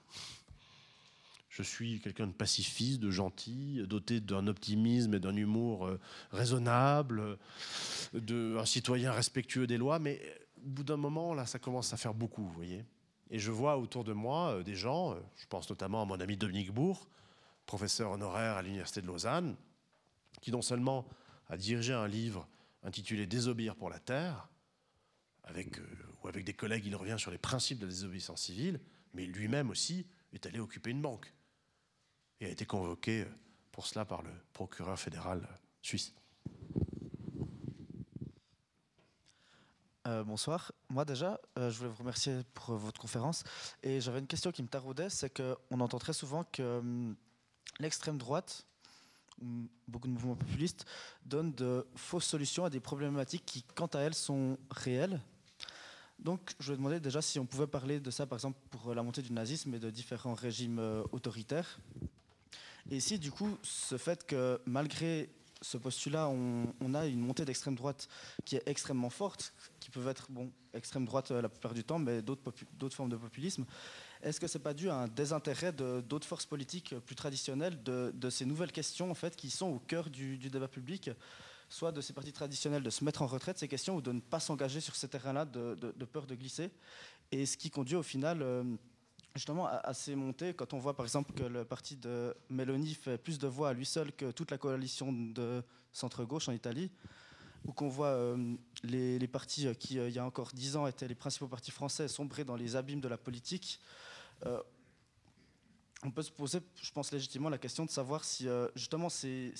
Je suis quelqu'un de pacifiste, de gentil, doté d'un optimisme et d'un humour euh, raisonnable, d'un citoyen respectueux des lois, mais bout d'un moment, là, ça commence à faire beaucoup, vous voyez. Et je vois autour de moi euh, des gens, euh, je pense notamment à mon ami Dominique Bourg, professeur honoraire à l'Université de Lausanne, qui non seulement a dirigé un livre intitulé Désobéir pour la terre, avec, euh, ou avec des collègues, il revient sur les principes de la désobéissance civile, mais lui-même aussi est allé occuper une banque et a été convoqué pour cela par le procureur fédéral euh, bonsoir. Moi déjà, je voulais vous remercier pour votre conférence. Et j'avais une question qui me taraudait, c'est qu'on entend très souvent que hum, l'extrême droite beaucoup de mouvements populistes, donnent de fausses solutions à des problématiques qui, quant à elles, sont réelles. Donc, je vais demander déjà si on pouvait parler de ça, par exemple, pour la montée du nazisme et de différents régimes euh, autoritaires. Et si, du coup, ce fait que, malgré ce postulat, on, a une montée d'extrême droite qui est extrêmement forte, qui peut être, bon, extrême droite euh, la plupart du temps, mais d'autres formes de populisme, est-ce que ce n'est pas dû à un désintérêt d'autres forces politiques plus traditionnelles de, ces nouvelles questions en fait, qui sont au cœur du, débat public soit de ces partis traditionnels de se mettre en retraite ces questions ou de ne pas s'engager sur ces terrains-là de, peur de glisser? Et ce qui conduit au final euh, justement à, ces montées quand on voit par exemple que le parti de Meloni fait plus de voix à lui seul que toute la coalition de centre-gauche en Italie ou qu'on voit euh, les, partis qui, euh, il y a encore dix ans, étaient les principaux partis français sombrer dans les abîmes de la politique, euh, on peut se poser, je pense légitimement, la question de savoir si euh, justement ces,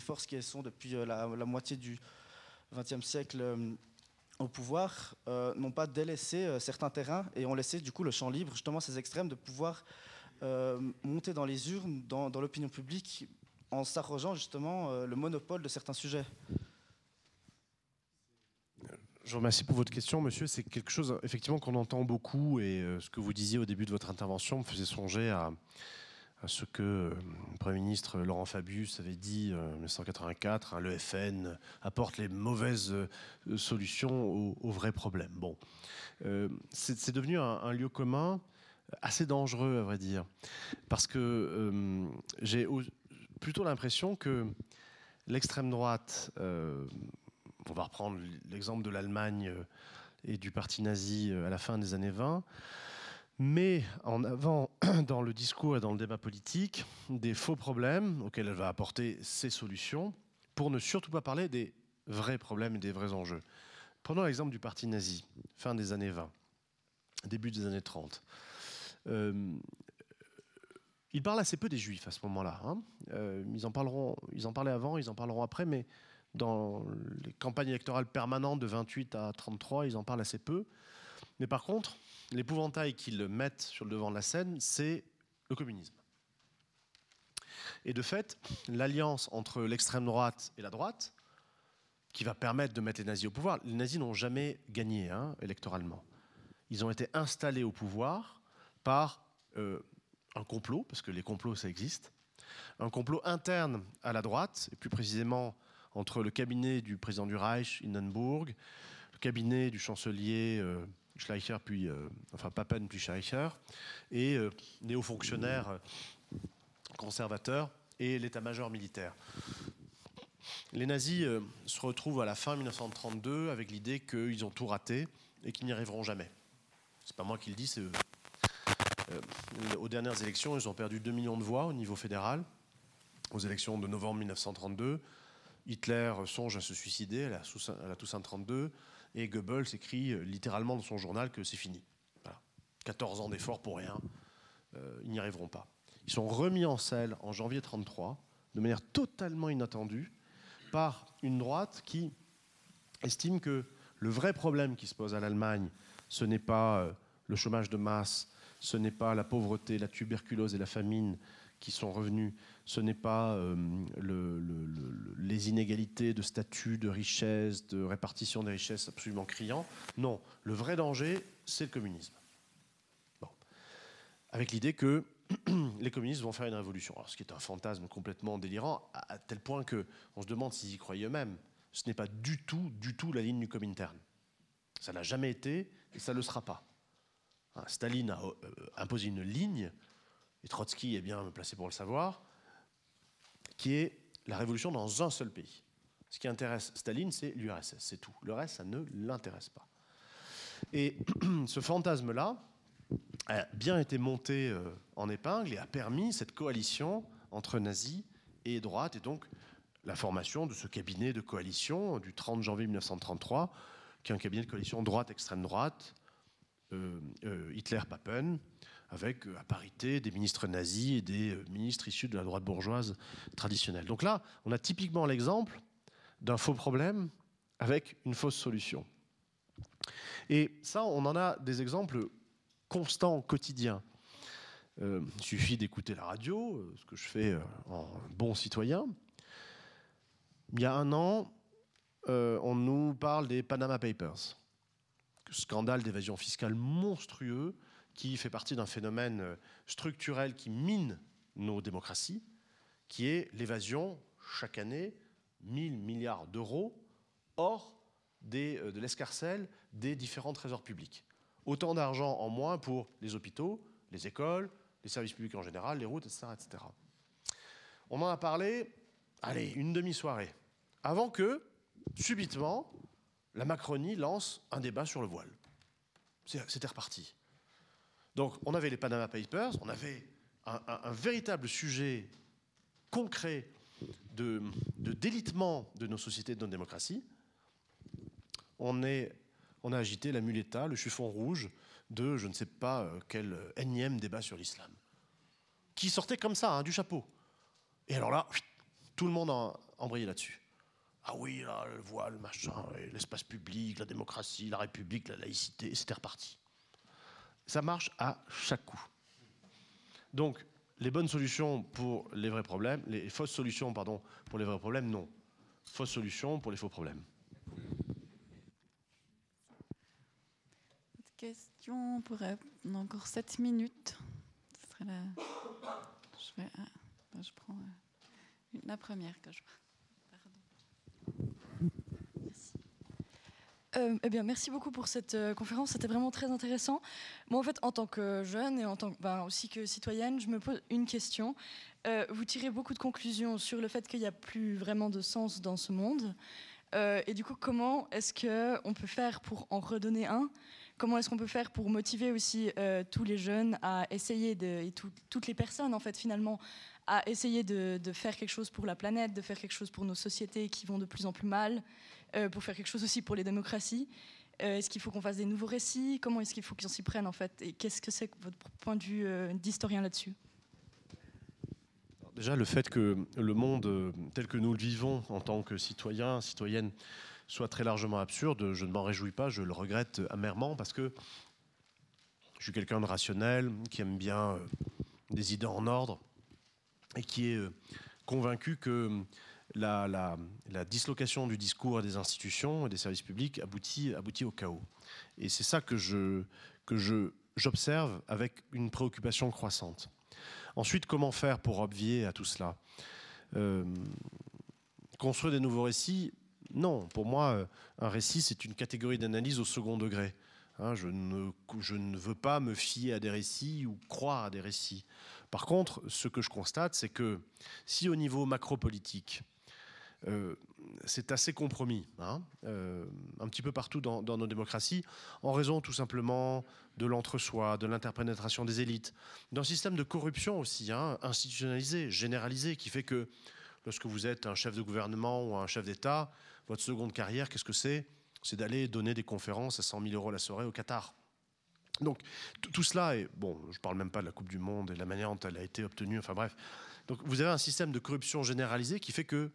forces qui sont depuis euh, la, moitié du XXe siècle au pouvoir n'ont pas délaissé certains terrains et ont laissé du coup le champ libre, justement ces extrêmes, de pouvoir monter dans les urnes, dans l'opinion publique, en s'arrogeant justement le monopole de certains sujets. Je vous remercie pour votre question, monsieur. C'est quelque chose effectivement qu'on entend beaucoup et euh, ce que vous disiez au début de votre intervention me faisait songer à, ce que euh, le Premier ministre Laurent Fabius avait dit en 1984. Hein, le FN apporte les mauvaises euh, solutions aux, vrais problèmes. Bon, c'est devenu un, lieu commun assez dangereux, à vrai dire, parce que j'ai plutôt l'impression que l'extrême droite on va reprendre l'exemple de l'Allemagne euh, et du parti nazi euh, à la fin des années 20, mais en avant dans le discours et dans le débat politique des faux problèmes auxquels elle va apporter ses solutions pour ne surtout pas parler des vrais problèmes et des vrais enjeux. Prenons l'exemple du parti nazi, fin des années 20, début des années 30. Euh, il parle assez peu des juifs à ce moment-là. Hein. ils, en parleront, ils en parlaient avant, ils en parleront après, mais dans les campagnes électorales permanentes de 28 à 33, ils en parlent assez peu. Mais par contre, l'épouvantail qu'ils mettent sur le devant de la scène, c'est le communisme. Et de fait, l'alliance entre l'extrême droite et la droite, qui va permettre de mettre les nazis au pouvoir. Les nazis n'ont jamais gagné hein, électoralement. Ils ont été installés au pouvoir par euh, un complot, parce que les complots, ça existe, un complot interne à la droite, et plus précisément entre le cabinet du président du Reich, Hindenburg, le cabinet du chancelier euh, Schleicher, puis, euh, enfin Papen, puis Schleicher, et les hauts fonctionnaires conservateurs et l'état-major militaire. Les nazis euh, se retrouvent à la fin 1932 avec l'idée qu'ils ont tout raté et qu'ils n'y arriveront jamais. C'est pas moi qui le dis, c'est eux. Euh, aux dernières élections, ils ont perdu 2 millions de voix au niveau fédéral. Aux élections de novembre 1932, Hitler songe à se suicider à la, Toussaint 32 et Goebbels écrit euh, littéralement dans son journal que c'est fini. 14 ans d'efforts pour rien, ils n'y arriveront pas. Ils sont remis en selle en janvier 1933 de manière totalement inattendue par une droite qui estime que le vrai problème qui se pose à l'Allemagne, ce n'est pas euh, le chômage de masse, ce n'est pas la pauvreté, la tuberculose et la famine qui sont revenus, ce n'est pas euh, les inégalités de statut, de richesse, de répartition des richesses absolument criants. Non, le vrai danger, c'est le communisme. Avec l'idée que les communistes vont faire une révolution. Alors, ce qui est un fantasme complètement délirant, à tel point qu'on se demande s'ils y croient eux-mêmes. Ce n'est pas du tout, du tout la ligne du Comintern. Ça n'a jamais été et ça ne le sera pas. Hein, Staline a euh, imposé une ligne, et Trotsky est bien placé pour le savoir, qui est la révolution dans un seul pays. Ce qui intéresse Staline, c'est l'URSS, c'est tout. Le reste, ça ne l'intéresse pas. Et ce fantasme-là, a bien été monté euh, en épingle et a permis cette coalition entre nazis et droite, et donc la formation de ce cabinet de coalition du 30 janvier 1933, qui est un cabinet de coalition droite-extrême droite, euh, euh, Hitler-Papen, avec à parité des ministres nazis et des ministres issus de la droite bourgeoise traditionnelle. Donc là, on a typiquement l'exemple d'un faux problème avec une fausse solution. Et ça, on en a des exemples constant, quotidien. Euh, il suffit d'écouter la radio, euh, ce que je fais euh, en bon citoyen. Il y a un an, on nous parle des Panama Papers, scandale d'évasion fiscale monstrueux qui fait partie d'un phénomène structurel qui mine nos démocraties, qui est l'évasion, chaque année, 1000 milliards d'euros hors de l'escarcelle des différents trésors publics autant d'argent en moins pour les hôpitaux, les écoles, les services publics en général, les routes, etc. etc. On en a parlé, allez, une demi-soirée, avant que, subitement, la Macronie lance un débat sur le voile. C'était reparti. Donc on avait les Panama Papers, on avait un, véritable sujet concret de, délitement de nos sociétés, de nos démocraties. On a agité la muleta, le chiffon rouge de je ne sais pas euh, quel énième débat sur l'islam, qui sortait comme ça, hein, du chapeau. Et alors là, tout le monde a embrayé là-dessus. Ah oui, là, le voile, machin, l'espace public, la démocratie, la République, la laïcité, c'était reparti. Ça marche à chaque coup. Donc, les bonnes solutions pour les vrais problèmes, les fausses solutions, pardon, pour les vrais problèmes, non. Fausses solutions pour les faux problèmes. question. On On a encore 7 minutes. La... je, prends euh, la première que je Pardon. Euh, eh bien, merci beaucoup pour cette euh, conférence. C'était vraiment très intéressant. Moi, en fait, en tant que jeune et en tant ben, aussi que citoyenne, je me pose une question. vous tirez beaucoup de conclusions sur le fait qu'il n'y a plus vraiment de sens dans ce monde. et du coup, comment est-ce qu'on peut faire pour en redonner un? Comment est-ce qu'on peut faire pour motiver aussi euh, tous les jeunes à essayer, de, et toutes les personnes en fait finalement, à essayer de, faire quelque chose pour la planète, de faire quelque chose pour nos sociétés qui vont de plus en plus mal, euh, pour faire quelque chose aussi pour les démocraties. Euh, Est-ce qu'il faut qu'on fasse des nouveaux récits? Comment est-ce qu'il faut qu'ils s'y prennent en fait? Et qu'est-ce que c'est votre point de vue d'historien là-dessus? Déjà, le fait que le monde tel que nous le vivons en tant que citoyens, citoyennes, soit très largement absurde, je ne m'en réjouis pas, je le regrette amèrement parce que je suis quelqu'un de rationnel, qui aime bien euh, des idées en ordre et qui est euh, convaincu que la, dislocation du discours et des institutions et des services publics aboutit, au chaos. Et c'est ça que j'observe avec une préoccupation croissante. Ensuite, comment faire pour obvier à tout cela? Euh, Construire des nouveaux récits? Non, pour moi, euh, un récit, c'est une catégorie d'analyse au second degré. Hein, je, ne, je, ne, veux pas me fier à des récits ou croire à des récits. Par contre, ce que je constate, c'est que si au niveau macro-politique, euh, c'est assez compromis, hein, euh, un petit peu partout dans, nos démocraties, en raison tout simplement de l'entre-soi, de l'interpénétration des élites, d'un système de corruption aussi, hein, institutionnalisé, généralisé, qui fait que lorsque vous êtes un chef de gouvernement ou un chef d'État, votre seconde carrière, qu'est-ce que c'est? C'est d'aller donner des conférences à 100 000 euros la soirée au Qatar. Donc tout cela, est, bon, je ne parle même pas de la Coupe du Monde et la manière dont elle a été obtenue, enfin bref. Donc vous avez un système de corruption généralisé qui fait que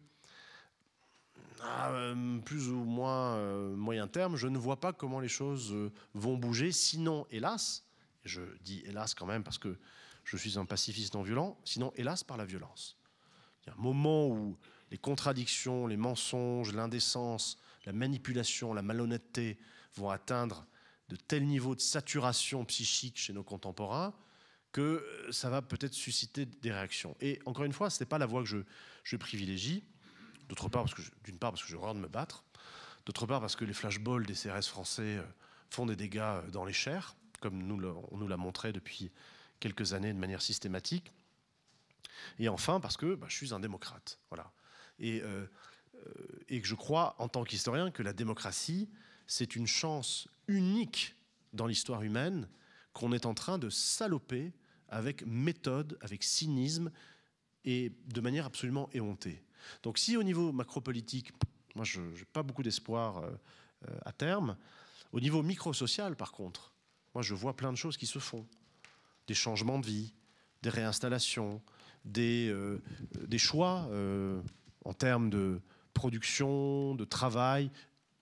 euh, plus ou moins euh, moyen terme, je ne vois pas comment les choses euh, vont bouger, sinon, hélas, je dis hélas quand même parce que je suis un pacifiste non violent, sinon, hélas, par la violence. Il y a un moment où les contradictions, les mensonges, l'indécence, la manipulation, la malhonnêteté vont atteindre de tels niveaux de saturation psychique chez nos contemporains que ça va peut-être susciter des réactions. Et encore une fois, ce n'est pas la voie que je privilégie. D'autre part, parce que d'une part parce que j'ai horreur de me battre, d'autre part parce que les flashballs des CRS français euh, font des dégâts euh, dans les chairs, comme nous on nous l'a montré depuis quelques années de manière systématique. Et enfin parce que bah, je suis un démocrate, voilà, et, euh, et que je crois en tant qu'historien que la démocratie c'est une chance unique dans l'histoire humaine qu'on est en train de saloper avec méthode, avec cynisme et de manière absolument éhontée. Donc si au niveau macropolitique, moi je n'ai pas beaucoup d'espoir euh, euh, à terme, au niveau microsocial par contre, moi je vois plein de choses qui se font. Des changements de vie, des réinstallations, des, euh, des choix en termes de production, de travail,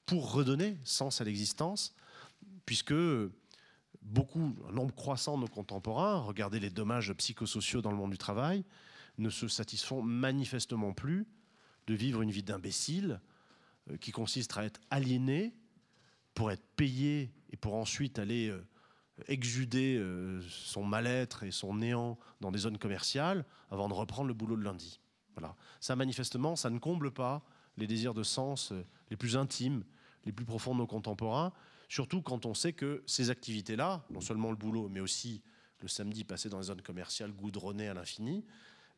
pour redonner sens à l'existence, puisque beaucoup, un nombre croissant de nos contemporains, regardez les dommages psychosociaux dans le monde du travail, ne se satisfont manifestement plus de vivre une vie d'imbécile euh, qui consiste à être aliéné pour être payé et pour ensuite aller euh, exuder euh, son mal-être et son néant dans des zones commerciales avant de reprendre le boulot de lundi. Voilà. Ça, manifestement, ça ne comble pas les désirs de sens les plus intimes, les plus profonds de nos contemporains, surtout quand on sait que ces activités-là, non seulement le boulot, mais aussi le samedi passé dans les zones commerciales goudronnées à l'infini,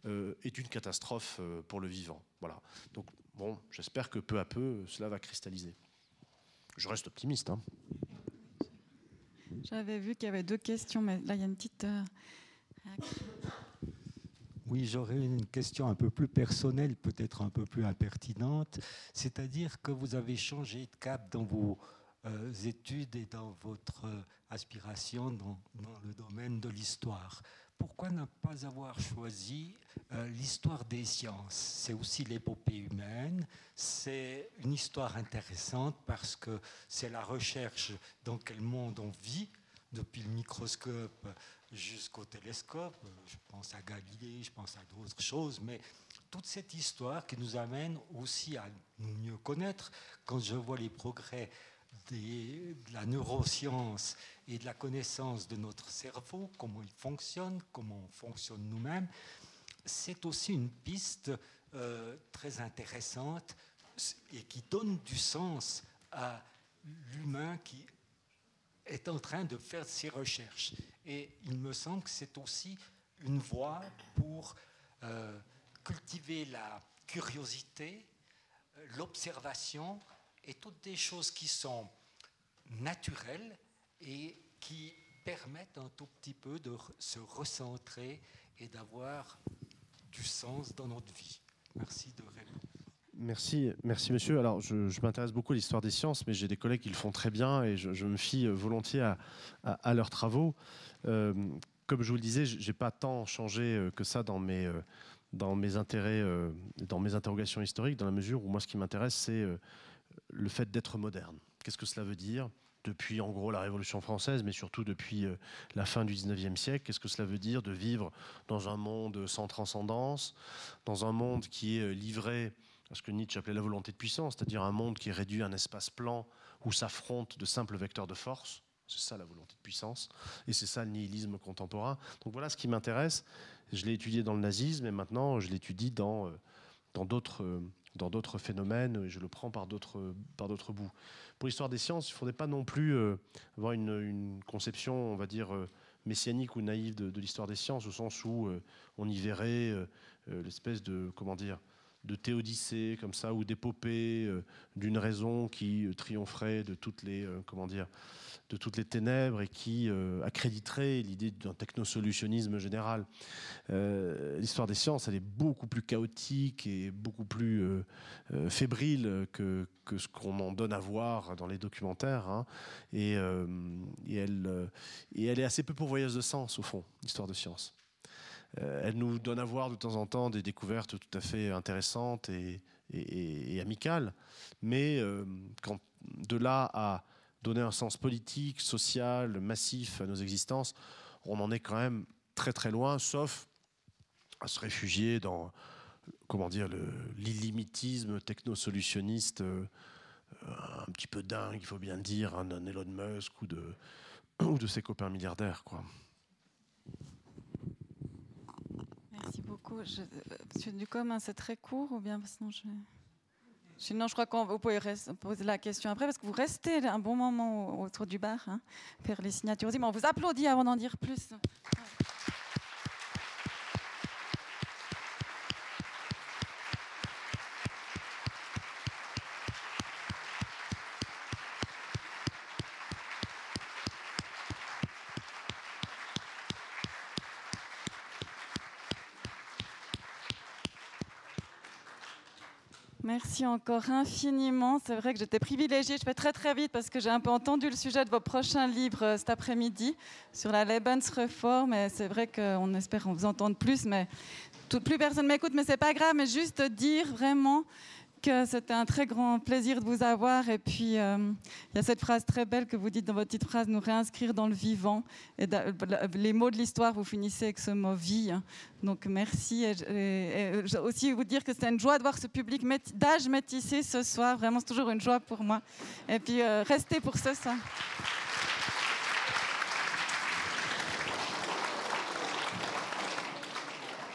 euh, est une catastrophe euh, pour le vivant. Voilà. Donc, bon, j'espère que peu à peu, cela va cristalliser. Je reste optimiste. Hein. J'avais vu qu'il y avait deux questions, mais là, il y a une petite euh, Oui, j'aurais une question un peu plus personnelle, peut-être un peu plus impertinente. C'est-à-dire que vous avez changé de cap dans vos études et dans votre aspiration dans, dans le domaine de l'histoire pourquoi ne pas avoir choisi euh, l'histoire des sciences? C'est aussi l'épopée humaine, c'est une histoire intéressante parce que c'est la recherche dans quel monde on vit, depuis le microscope jusqu'au télescope. Je pense à Galilée, je pense à d'autres choses, mais toute cette histoire qui nous amène aussi à nous mieux connaître. Quand je vois les progrès de la neuroscience et de la connaissance de notre cerveau, comment il fonctionne, comment on fonctionne nous-mêmes, c'est aussi une piste euh, très intéressante et qui donne du sens à l'humain qui est en train de faire ses recherches. Et il me semble que c'est aussi une voie pour euh, cultiver la curiosité, l'observation et toutes des choses qui sont naturelles et qui permettent un tout petit peu de se recentrer et d'avoir du sens dans notre vie. Merci de répondre. Merci, merci monsieur. Alors, je, m'intéresse beaucoup à l'histoire des sciences, mais j'ai des collègues qui le font très bien et je, me fie volontiers à, leurs travaux. Euh, comme je vous le disais, je n'ai pas tant changé euh, que ça dans mes, euh, dans mes intérêts, dans mes interrogations historiques, dans la mesure où moi, ce qui m'intéresse, c'est le fait d'être moderne. Qu'est-ce que cela veut dire depuis en gros la Révolution française, mais surtout depuis euh, la fin du 19e siècle? Qu'est-ce que cela veut dire de vivre dans un monde sans transcendance, dans un monde qui est euh, livré à ce que Nietzsche appelait la volonté de puissance, c'est-à-dire un monde qui est réduit à un espace plan où s'affrontent de simples vecteurs de force? C'est ça la volonté de puissance, et c'est ça le nihilisme contemporain. Donc voilà ce qui m'intéresse. Je l'ai étudié dans le nazisme, et maintenant je l'étudie dans, euh, dans d'autres dans d'autres phénomènes, je le prends par d'autres bouts. Pour l'histoire des sciences, il ne faudrait pas non plus euh, avoir une, conception, on va dire, messianique ou naïve de, de l'histoire des sciences, au sens où on y verrait l'espèce de, comment dire, de théodicée comme ça, ou d'épopée d'une raison qui triompherait de toutes les, comment dire, de toutes les ténèbres et qui euh, accréditerait l'idée d'un technosolutionnisme général. Euh, l'histoire des sciences, elle est beaucoup plus chaotique et beaucoup plus euh, fébrile que, que ce qu'on en donne à voir dans les documentaires. Hein. Et, elle, est assez peu pourvoyeuse de sens, au fond, l'histoire de sciences. Elle nous donne à voir de temps en temps des découvertes tout à fait intéressantes et, amicales. Mais quand de là à donner un sens politique, social, massif à nos existences, on en est quand même très très loin, sauf à se réfugier dans comment dire l'illimitisme technosolutionniste euh, un petit peu dingue, il faut bien dire, un, un Elon Musk ou de, ou de ses copains milliardaires. Quoi. Merci beaucoup. Je, Monsieur Ducom, c'est très court ou bien sinon je... Sinon, je crois que vous pouvez poser la question après, parce que vous restez un bon moment autour du bar, hein, faire les signatures. On vous applaudit avant d'en dire plus. Merci encore infiniment. C'est vrai que j'étais privilégiée. Je fais très très vite parce que j'ai un peu entendu le sujet de vos prochains livres euh, cet après-midi sur la Lebensreform. Et c'est vrai qu'on espère en vous entendre plus, mais tout, plus personne m'écoute. Mais c'est pas grave. Mais juste dire vraiment c'était un très grand plaisir de vous avoir. Et puis, euh, il y a cette phrase très belle que vous dites dans votre petite phrase, nous réinscrire dans le vivant. Et les mots de l'histoire, vous finissez avec ce mot vie. Donc, merci. Et, aussi vous dire que c'est une joie de voir ce public d'âge métissé ce soir. Vraiment, c'est toujours une joie pour moi. Et puis, euh, restez pour ce soir.